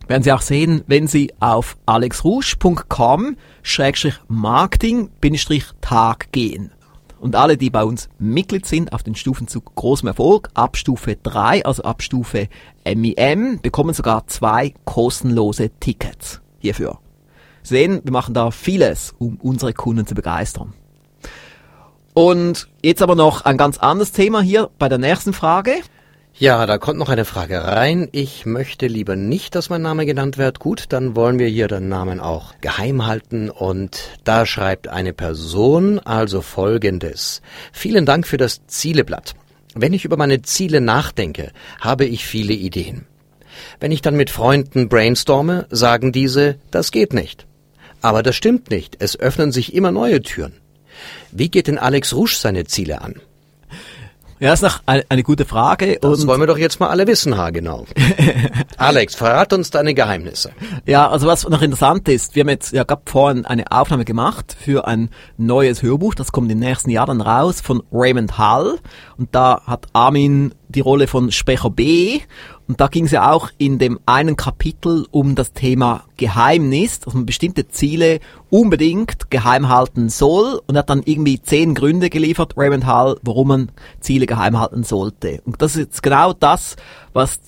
Werden Sie auch sehen, wenn Sie auf alexrouge.com-marketing-tag gehen. Und alle, die bei uns Mitglied sind auf den Stufen zu großem Erfolg, ab Stufe 3, also ab Stufe MIM, bekommen sogar zwei kostenlose Tickets hierfür sehen, wir machen da vieles, um unsere Kunden zu begeistern. Und jetzt aber noch ein ganz anderes Thema hier bei der nächsten Frage. Ja, da kommt noch eine Frage rein. Ich möchte lieber nicht, dass mein Name genannt wird. Gut, dann wollen wir hier den Namen auch geheim halten. Und da schreibt eine Person also Folgendes. Vielen Dank für das Zieleblatt. Wenn ich über meine Ziele nachdenke, habe ich viele Ideen. Wenn ich dann mit Freunden brainstorme, sagen diese, das geht nicht. Aber das stimmt nicht. Es öffnen sich immer neue Türen. Wie geht denn Alex Rusch seine Ziele an? Ja, ist noch eine, eine gute Frage. Das wollen wir doch jetzt mal alle wissen, ha, genau. [LAUGHS] Alex, verrat uns deine Geheimnisse. Ja, also was noch interessant ist, wir haben jetzt ja gerade vorhin eine Aufnahme gemacht für ein neues Hörbuch, das kommt im nächsten Jahr dann raus von Raymond Hall und da hat Armin die Rolle von Sprecher B und da ging es ja auch in dem einen Kapitel um das Thema Geheimnis, dass man bestimmte Ziele unbedingt geheim halten soll. Und hat dann irgendwie zehn Gründe geliefert, Raymond Hall, warum man Ziele geheim halten sollte. Und das ist jetzt genau das, was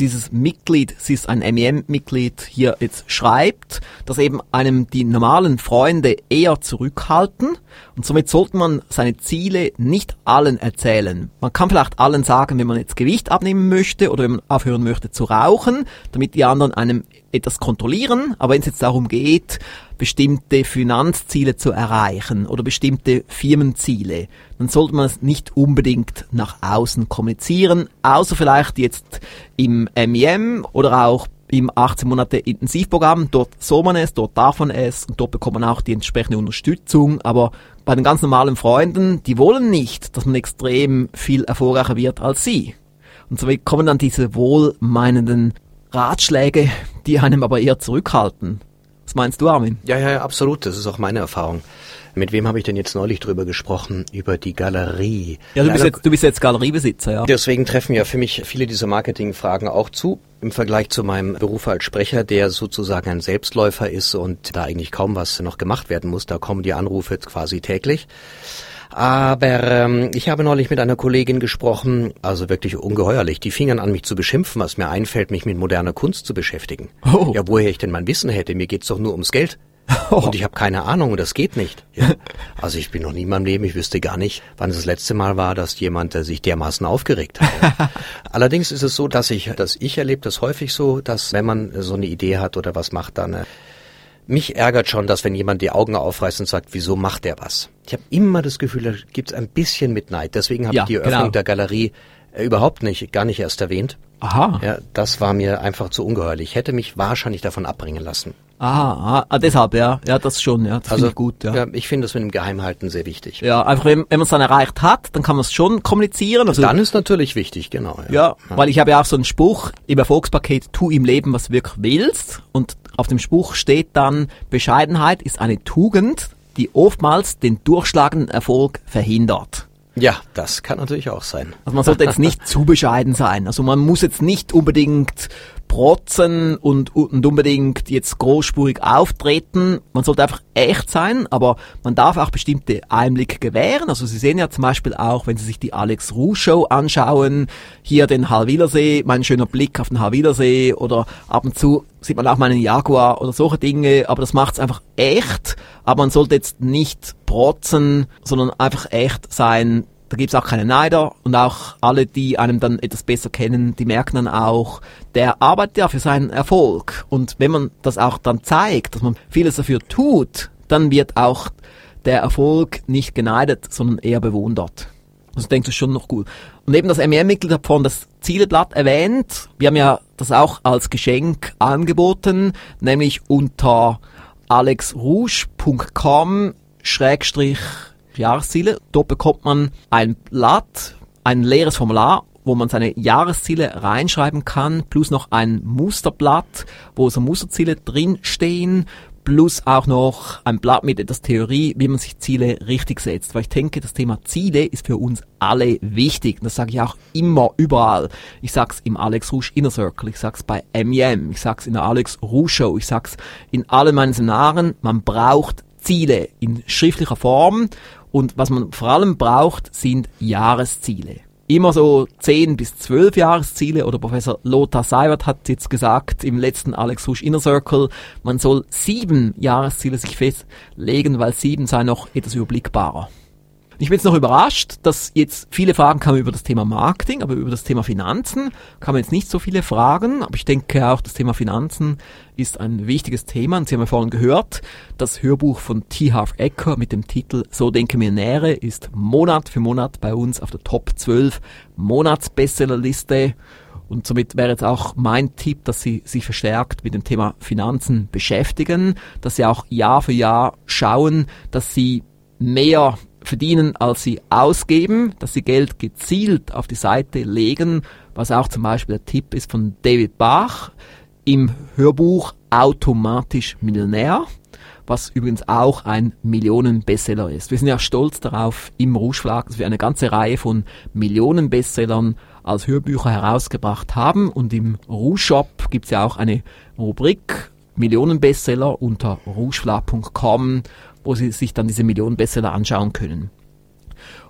dieses Mitglied, sie ist ein MEM-Mitglied, hier jetzt schreibt, dass eben einem die normalen Freunde eher zurückhalten und somit sollte man seine Ziele nicht allen erzählen. Man kann vielleicht allen sagen, wenn man jetzt Gewicht abnehmen möchte oder wenn man aufhören möchte zu rauchen, damit die anderen einem etwas kontrollieren, aber wenn es jetzt darum geht, bestimmte Finanzziele zu erreichen oder bestimmte Firmenziele, dann sollte man es nicht unbedingt nach außen kommunizieren, außer vielleicht jetzt im MEM oder auch im 18 Monate Intensivprogramm. Dort soll man es, dort darf man es und dort bekommt man auch die entsprechende Unterstützung. Aber bei den ganz normalen Freunden, die wollen nicht, dass man extrem viel erfolgreicher wird als sie. Und so kommen dann diese wohlmeinenden Ratschläge, die einem aber eher zurückhalten. Was meinst du, Armin? Ja, ja, absolut. Das ist auch meine Erfahrung. Mit wem habe ich denn jetzt neulich drüber gesprochen? Über die Galerie. Ja, du bist, jetzt, du bist jetzt Galeriebesitzer, ja. Deswegen treffen ja für mich viele dieser Marketingfragen auch zu. Im Vergleich zu meinem Beruf als Sprecher, der sozusagen ein Selbstläufer ist und da eigentlich kaum was noch gemacht werden muss. Da kommen die Anrufe quasi täglich. Aber ähm, ich habe neulich mit einer Kollegin gesprochen, also wirklich ungeheuerlich. Die fingen an, mich zu beschimpfen, was mir einfällt, mich mit moderner Kunst zu beschäftigen. Oh. Ja, woher ich denn mein Wissen hätte? Mir geht's doch nur ums Geld. Oh. Und ich habe keine Ahnung und das geht nicht. Ja. Also ich bin noch nie in meinem Leben, ich wüsste gar nicht, wann es das letzte Mal war, dass jemand äh, sich dermaßen aufgeregt hat. [LAUGHS] Allerdings ist es so, dass ich, dass ich erlebe das häufig so, dass wenn man so eine Idee hat oder was macht, dann äh, mich ärgert schon, dass wenn jemand die Augen aufreißt und sagt, wieso macht der was? Ich habe immer das Gefühl, da gibt es ein bisschen Mitleid. Deswegen habe ja, ich die Eröffnung genau. der Galerie äh, überhaupt nicht, gar nicht erst erwähnt. Aha. Ja, das war mir einfach zu ungeheuerlich. Ich hätte mich wahrscheinlich davon abbringen lassen. Aha, ah, deshalb, ja. Ja, das schon, ja. Das also, ich gut, ja. ja ich finde das mit dem Geheimhalten sehr wichtig. Ja, einfach wenn, wenn man es dann erreicht hat, dann kann man es schon kommunizieren. Also, dann ist natürlich wichtig, genau. Ja, ja, ja. weil ich habe ja auch so einen Spruch im Erfolgspaket, tu im Leben, was du wirklich willst. Und auf dem Spruch steht dann, Bescheidenheit ist eine Tugend, die oftmals den durchschlagenden Erfolg verhindert. Ja, das kann natürlich auch sein. Also man sollte jetzt nicht [LAUGHS] zu bescheiden sein. Also man muss jetzt nicht unbedingt protzen und, und unbedingt jetzt großspurig auftreten. Man sollte einfach echt sein, aber man darf auch bestimmte Einblicke gewähren. Also Sie sehen ja zum Beispiel auch, wenn Sie sich die Alex Ruh Show anschauen, hier den Halwilersee, mein schöner Blick auf den Halwilersee oder ab und zu sieht man auch meinen Jaguar oder solche Dinge, aber das macht es einfach echt. Aber man sollte jetzt nicht protzen, sondern einfach echt sein, da gibt's auch keine Neider und auch alle, die einem dann etwas besser kennen, die merken dann auch, der arbeitet ja für seinen Erfolg. Und wenn man das auch dann zeigt, dass man vieles dafür tut, dann wird auch der Erfolg nicht geneidet, sondern eher bewundert. Also denkst du schon noch gut. Und eben das MER-Mitglied hat vorhin das Zieleblatt erwähnt. Wir haben ja das auch als Geschenk angeboten, nämlich unter alexrouge.com schrägstrich Jahresziele. Dort bekommt man ein Blatt, ein leeres Formular, wo man seine Jahresziele reinschreiben kann, plus noch ein Musterblatt, wo so Musterziele drinstehen, plus auch noch ein Blatt mit etwas Theorie, wie man sich Ziele richtig setzt. Weil ich denke, das Thema Ziele ist für uns alle wichtig. Und das sage ich auch immer überall. Ich sag's im Alex Rouge Inner Circle, ich sag's bei MEM, ich sag's in der Alex Rouge Show, ich sag's in allen meinen Seminaren. Man braucht Ziele in schriftlicher Form und was man vor allem braucht, sind Jahresziele. Immer so 10 bis 12 Jahresziele oder Professor Lothar Seibert hat jetzt gesagt im letzten Alex Husch Inner Circle, man soll sieben Jahresziele sich festlegen, weil sieben sei noch etwas überblickbarer. Ich bin jetzt noch überrascht, dass jetzt viele Fragen kamen über das Thema Marketing, aber über das Thema Finanzen kamen jetzt nicht so viele Fragen. Aber ich denke auch, das Thema Finanzen ist ein wichtiges Thema. Und Sie haben ja vorhin gehört, das Hörbuch von T. Harv Ecker mit dem Titel So denke Millionäre ist Monat für Monat bei uns auf der Top 12 Monatsbestsellerliste. Und somit wäre jetzt auch mein Tipp, dass Sie sich verstärkt mit dem Thema Finanzen beschäftigen, dass Sie auch Jahr für Jahr schauen, dass Sie mehr verdienen, als sie ausgeben, dass sie Geld gezielt auf die Seite legen, was auch zum Beispiel der Tipp ist von David Bach im Hörbuch Automatisch Millionär, was übrigens auch ein Millionen-Bestseller ist. Wir sind ja stolz darauf im Rouge Verlag, dass wir eine ganze Reihe von Millionen-Bestsellern als Hörbücher herausgebracht haben und im Rouge Shop gibt es ja auch eine Rubrik Millionen-Bestseller unter rougeverlag.com wo Sie sich dann diese Millionen Bestseller anschauen können.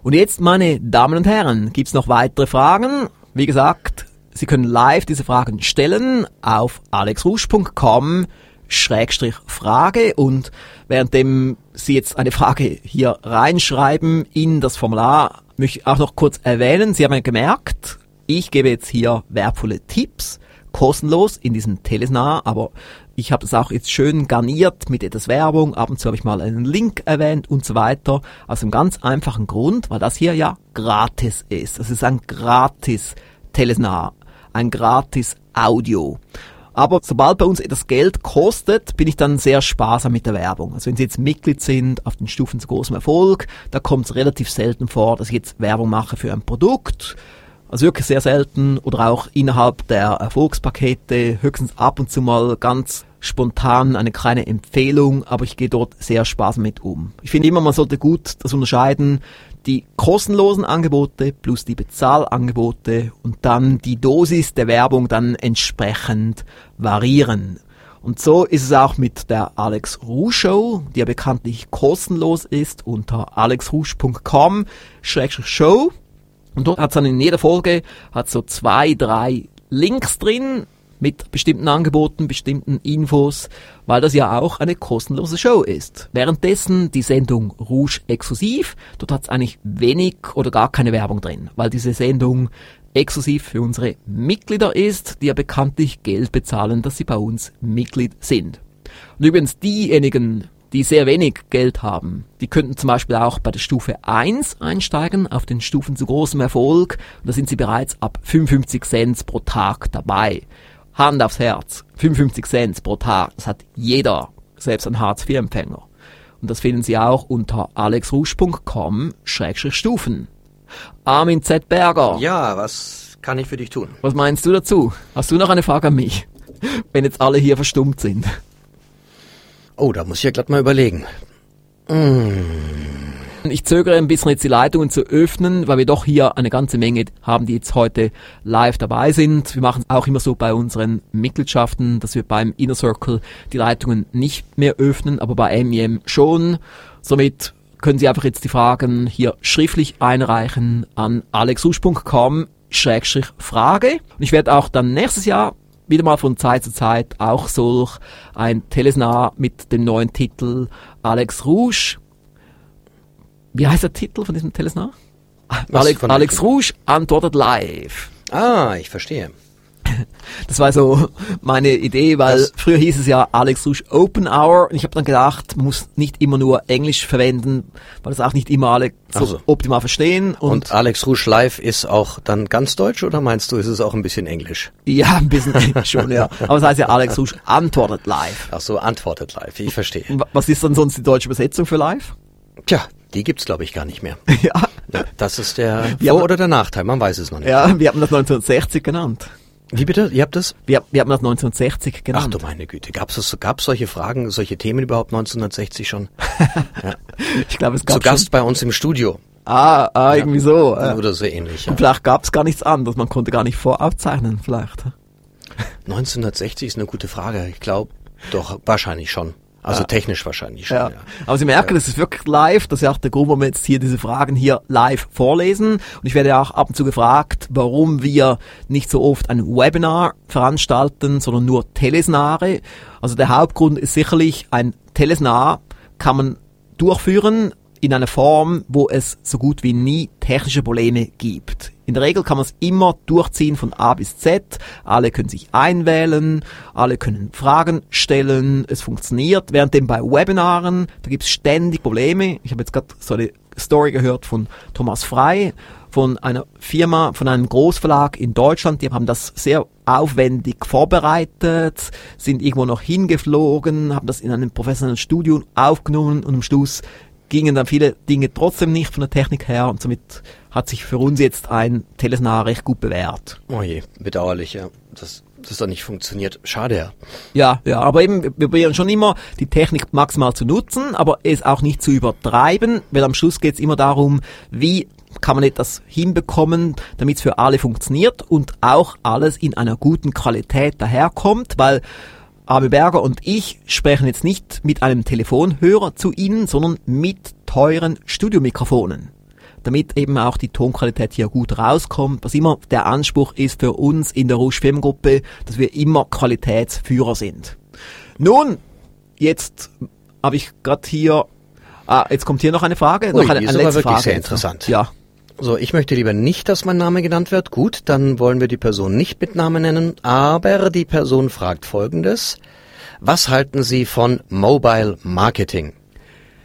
Und jetzt, meine Damen und Herren, gibt's noch weitere Fragen? Wie gesagt, Sie können live diese Fragen stellen auf alexrusch.com Schrägstrich Frage und währenddem Sie jetzt eine Frage hier reinschreiben in das Formular, möchte ich auch noch kurz erwähnen, Sie haben ja gemerkt, ich gebe jetzt hier wertvolle Tipps, kostenlos in diesem Telesnar, aber ich habe das auch jetzt schön garniert mit etwas Werbung, ab und zu habe ich mal einen Link erwähnt und so weiter, aus einem ganz einfachen Grund, weil das hier ja gratis ist. Das ist ein gratis Telesnar, ein gratis Audio. Aber sobald bei uns etwas Geld kostet, bin ich dann sehr sparsam mit der Werbung. Also wenn Sie jetzt Mitglied sind auf den Stufen zu großem Erfolg, da kommt es relativ selten vor, dass ich jetzt Werbung mache für ein Produkt. Also wirklich sehr selten oder auch innerhalb der Erfolgspakete höchstens ab und zu mal ganz spontan eine kleine Empfehlung, aber ich gehe dort sehr sparsam mit um. Ich finde immer, man sollte gut das unterscheiden, die kostenlosen Angebote plus die Bezahlangebote und dann die Dosis der Werbung dann entsprechend variieren. Und so ist es auch mit der Alex Rouge Show, die ja bekanntlich kostenlos ist unter alexrouge.com-show. Und dort hat es dann in jeder Folge hat so zwei, drei Links drin, mit bestimmten Angeboten, bestimmten Infos, weil das ja auch eine kostenlose Show ist. Währenddessen die Sendung Rouge exklusiv, dort hat es eigentlich wenig oder gar keine Werbung drin, weil diese Sendung exklusiv für unsere Mitglieder ist, die ja bekanntlich Geld bezahlen, dass sie bei uns Mitglied sind. Und übrigens diejenigen, die sehr wenig Geld haben, die könnten zum Beispiel auch bei der Stufe 1 einsteigen, auf den Stufen zu großem Erfolg. Und da sind sie bereits ab 55 Cent pro Tag dabei. Hand aufs Herz, 55 Cent pro Tag, das hat jeder, selbst ein Hartz-IV-Empfänger. Und das finden Sie auch unter alexrusch.com-stufen. Armin Z. Berger. Ja, was kann ich für dich tun? Was meinst du dazu? Hast du noch eine Frage an mich? [LAUGHS] Wenn jetzt alle hier verstummt sind. Oh, da muss ich ja glatt mal überlegen. Mmh. Ich zögere ein bisschen jetzt die Leitungen zu öffnen, weil wir doch hier eine ganze Menge haben, die jetzt heute live dabei sind. Wir machen es auch immer so bei unseren Mitgliedschaften, dass wir beim Inner Circle die Leitungen nicht mehr öffnen, aber bei MEM schon. Somit können Sie einfach jetzt die Fragen hier schriftlich einreichen an alexusch.com Schrägstrich Frage. Und ich werde auch dann nächstes Jahr wieder mal von Zeit zu Zeit auch solch ein Telesnar mit dem neuen Titel Alex Rouge wie heißt der Titel von diesem Telesnar? Alex, Alex Rouge antwortet live. Ah, ich verstehe. [LAUGHS] Das war so meine Idee, weil das früher hieß es ja Alex Rouge Open Hour und ich habe dann gedacht, man muss nicht immer nur Englisch verwenden, weil das auch nicht immer alle so also. optimal verstehen. Und, und, Alex Rouge Live ist auch dann ganz deutsch oder meinst du, ist es auch ein bisschen Englisch? Ja, ein bisschen Englisch schon, ja. Aber es heißt ja Alex Rouge antwortet live. Ach so, antwortet live, ich verstehe. Was ist dann sonst die deutsche Übersetzung für live? Tja, die gibt's glaube ich gar nicht mehr. [LAUGHS] ja. Das ist der Vor- oder der Nachteil, man weiß es noch nicht. Ja, wir haben das 1960 genannt. Wie bitte? Ihr habt das? Wir, wir haben das 1960 genannt. Ach du meine Güte, gab's es gab's solche Fragen, solche Themen überhaupt 1960 schon? ja. [LAUGHS] Ich glaube, es gab Zu Gast schon. bei uns im Studio. Ah, ah irgendwie ja. so. Äh. Oder so ähnlich. Ja. Und vielleicht gab's gar nichts anderes, man konnte gar nicht voraufzeichnen, vielleicht. [LAUGHS] 1960 ist eine gute Frage. Ich glaube, doch, wahrscheinlich schon. Also ja. technisch wahrscheinlich schon, ja. ja. Aber Sie merken, ja. das ist wirklich live. Das ist ja auch der Grund, warum wir jetzt hier diese Fragen hier live vorlesen. Und ich werde auch ab und zu gefragt, warum wir nicht so oft ein Webinar veranstalten, sondern nur Telesnare. Also der Hauptgrund ist sicherlich, ein Telesnar kann man durchführen in einer Form, wo es so gut wie nie technische Probleme gibt. In der Regel kann man es immer durchziehen von A bis Z. Alle können sich einwählen, alle können Fragen stellen, es funktioniert. Währenddem bei Webinaren, da gibt es ständig Probleme. Ich habe jetzt gerade so eine Story gehört von Thomas Frei, von einer Firma, von einem Großverlag in Deutschland, die haben das sehr aufwendig vorbereitet, sind irgendwo noch hingeflogen, haben das in einem professionellen Studio aufgenommen und am Schluss gingen dann viele Dinge trotzdem nicht von der Technik her und somit hat sich für uns jetzt ein Telesnar recht gut bewährt. Oh je, bedauerlich, ja. Das, das dann nicht funktioniert. Schade, ja. Ja, ja, aber eben, wir probieren schon immer, die Technik maximal zu nutzen, aber es auch nicht zu übertreiben, weil am Schluss geht es immer darum, wie kann man etwas hinbekommen, damit es für alle funktioniert und auch alles in einer guten Qualität daherkommt, weil Arme Berger und ich sprechen jetzt nicht mit einem Telefonhörer zu Ihnen, sondern mit teuren Studiomikrofonen. damit eben auch die Tonqualität hier gut rauskommt, was immer der Anspruch ist für uns in der Rouge Filmgruppe, dass wir immer Qualitätsführer sind. Nun, jetzt habe ich gerade hier, ah, jetzt kommt hier noch eine Frage, Ui, noch eine, eine letzte Frage. sehr interessant. Ja. So, ich möchte lieber nicht, dass mein Name genannt wird. Gut, dann wollen wir die Person nicht mit Namen nennen. Aber die Person fragt Folgendes. Was halten Sie von Mobile Marketing?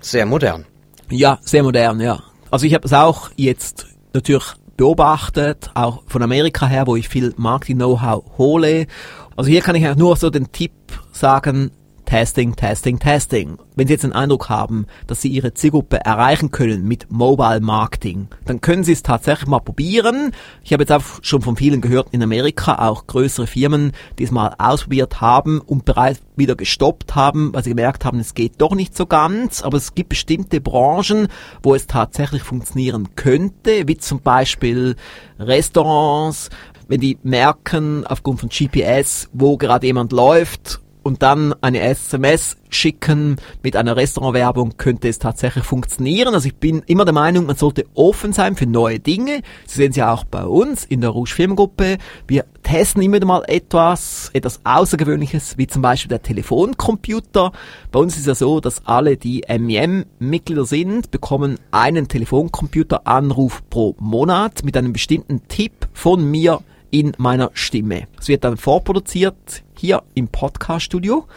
Sehr modern. Ja, sehr modern, ja. Also ich habe es auch jetzt natürlich beobachtet, auch von Amerika her, wo ich viel Marketing-Know-how hole. Also hier kann ich nur so den Tipp sagen, Testing, Testing, Testing. Wenn Sie jetzt den Eindruck haben, dass Sie Ihre Zielgruppe erreichen können mit Mobile Marketing, dann können Sie es tatsächlich mal probieren. Ich habe jetzt auch schon von vielen gehört in Amerika, auch größere Firmen, die es mal ausprobiert haben und bereits wieder gestoppt haben, weil sie gemerkt haben, es geht doch nicht so ganz. Aber es gibt bestimmte Branchen, wo es tatsächlich funktionieren könnte, wie zum Beispiel Restaurants, wenn die merken aufgrund von GPS, wo gerade jemand läuft und dann eine SMS schicken mit einer Restaurantwerbung könnte es tatsächlich funktionieren. Also ich bin immer der Meinung, man sollte offen sein für neue Dinge. Sie sehen es ja auch bei uns in der Rouge Firmengruppe. Wir testen immer mal etwas, etwas Außergewöhnliches, wie zum Beispiel der Telefoncomputer. Bei uns ist ja so, dass alle, die MEM-Mitglieder sind, bekommen einen Telefoncomputer-Anruf pro Monat mit einem bestimmten Tipp von mir in meiner Stimme. Es wird dann vorproduziert hier im Podcast-Studio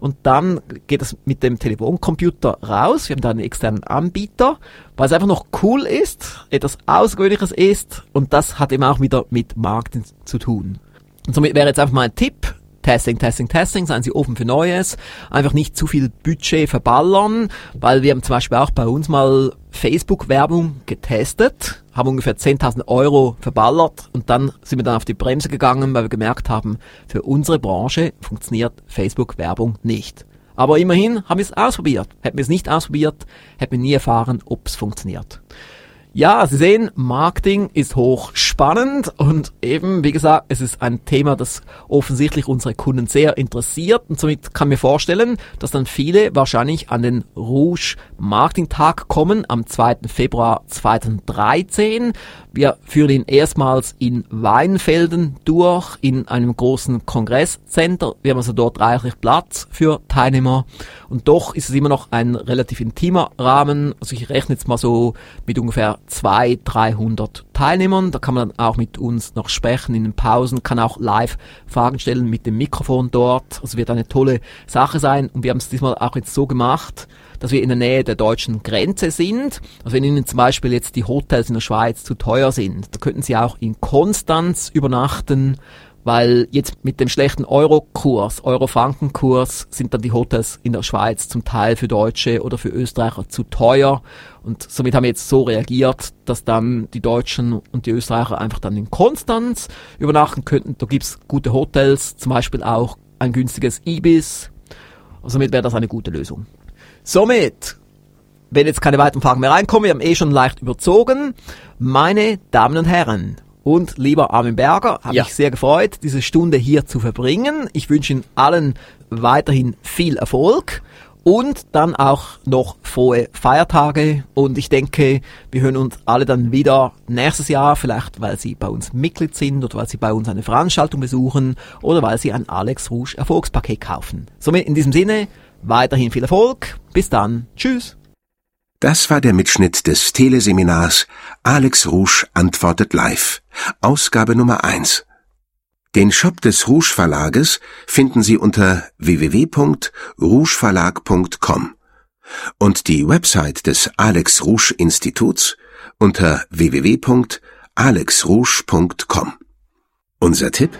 und dann geht es mit dem Telefoncomputer raus. Wir haben da einen externen Anbieter, weil es einfach noch cool ist, etwas Außergewöhnliches ist und das hat eben auch wieder mit Marketing zu tun. Und somit wäre jetzt einfach mal ein Tipp, Testing, Testing, Testing, seien Sie offen für Neues, einfach nicht zu viel Budget verballern, weil wir haben zum Beispiel auch bei uns mal Facebook-Werbung getestet, haben ungefähr 10.000 Euro verballert und dann sind wir dann auf die Bremse gegangen, weil wir gemerkt haben, für unsere Branche funktioniert Facebook-Werbung nicht. Aber immerhin haben wir es ausprobiert. Hätten wir es nicht ausprobiert, hätten wir nie erfahren, ob es funktioniert. Ja, Sie sehen, Marketing ist hochspannend und eben, wie gesagt, es ist ein Thema, das offensichtlich unsere Kunden sehr interessiert und somit kann mir vorstellen, dass dann viele wahrscheinlich an den Rouge Marketing Tag kommen am 2. Februar 2013. Wir führen ihn erstmals in Weinfelden durch, in einem großen Kongresscenter. Wir haben also dort reichlich Platz für Teilnehmer und doch ist es immer noch ein relativ intimer Rahmen. Also ich rechne jetzt mal so mit ungefähr 200, 300 Teilnehmern. Da kann man dann auch mit uns noch sprechen in den Pausen, kann auch live Fragen stellen mit dem Mikrofon dort. Also wird eine tolle Sache sein. Und wir haben es diesmal auch jetzt so gemacht, dass wir in der Nähe der deutschen Grenze sind. Also wenn Ihnen zum Beispiel jetzt die Hotels in der Schweiz zu teuer sind, da könnten Sie auch in Konstanz übernachten weil jetzt mit dem schlechten Euro-Kurs, Euro-Franken-Kurs sind dann die Hotels in der Schweiz zum Teil für Deutsche oder für Österreicher zu teuer und somit haben wir jetzt so reagiert, dass dann die Deutschen und die Österreicher einfach dann in Konstanz übernachten könnten. Da gibt's gute Hotels, zum Beispiel auch ein günstiges Ibis. Und somit wäre das eine gute Lösung. Somit wenn jetzt keine weiteren Fragen mehr reinkommen, wir haben eh schon leicht überzogen. Meine Damen und Herren, und lieber Armin Berger, habe Ja. mich sehr gefreut, diese Stunde hier zu verbringen. Ich wünsche Ihnen allen weiterhin viel Erfolg und dann auch noch frohe Feiertage. Und ich denke, wir hören uns alle dann wieder nächstes Jahr, vielleicht weil Sie bei uns Mitglied sind oder weil Sie bei uns eine Veranstaltung besuchen oder weil Sie ein Alex Rouge Erfolgspaket kaufen. Somit in diesem Sinne, weiterhin viel Erfolg. Bis dann. Tschüss. Das war der Mitschnitt des Teleseminars Alex Rouge antwortet live, Ausgabe Nummer 1. Den Shop des Rouge Verlages finden Sie unter www.rougeverlag.com und die Website des Alex Rouge Instituts unter www.alexrouge.com. Unser Tipp?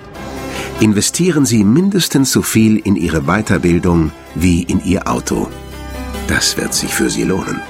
Investieren Sie mindestens so viel in Ihre Weiterbildung wie in Ihr Auto. Das wird sich für Sie lohnen.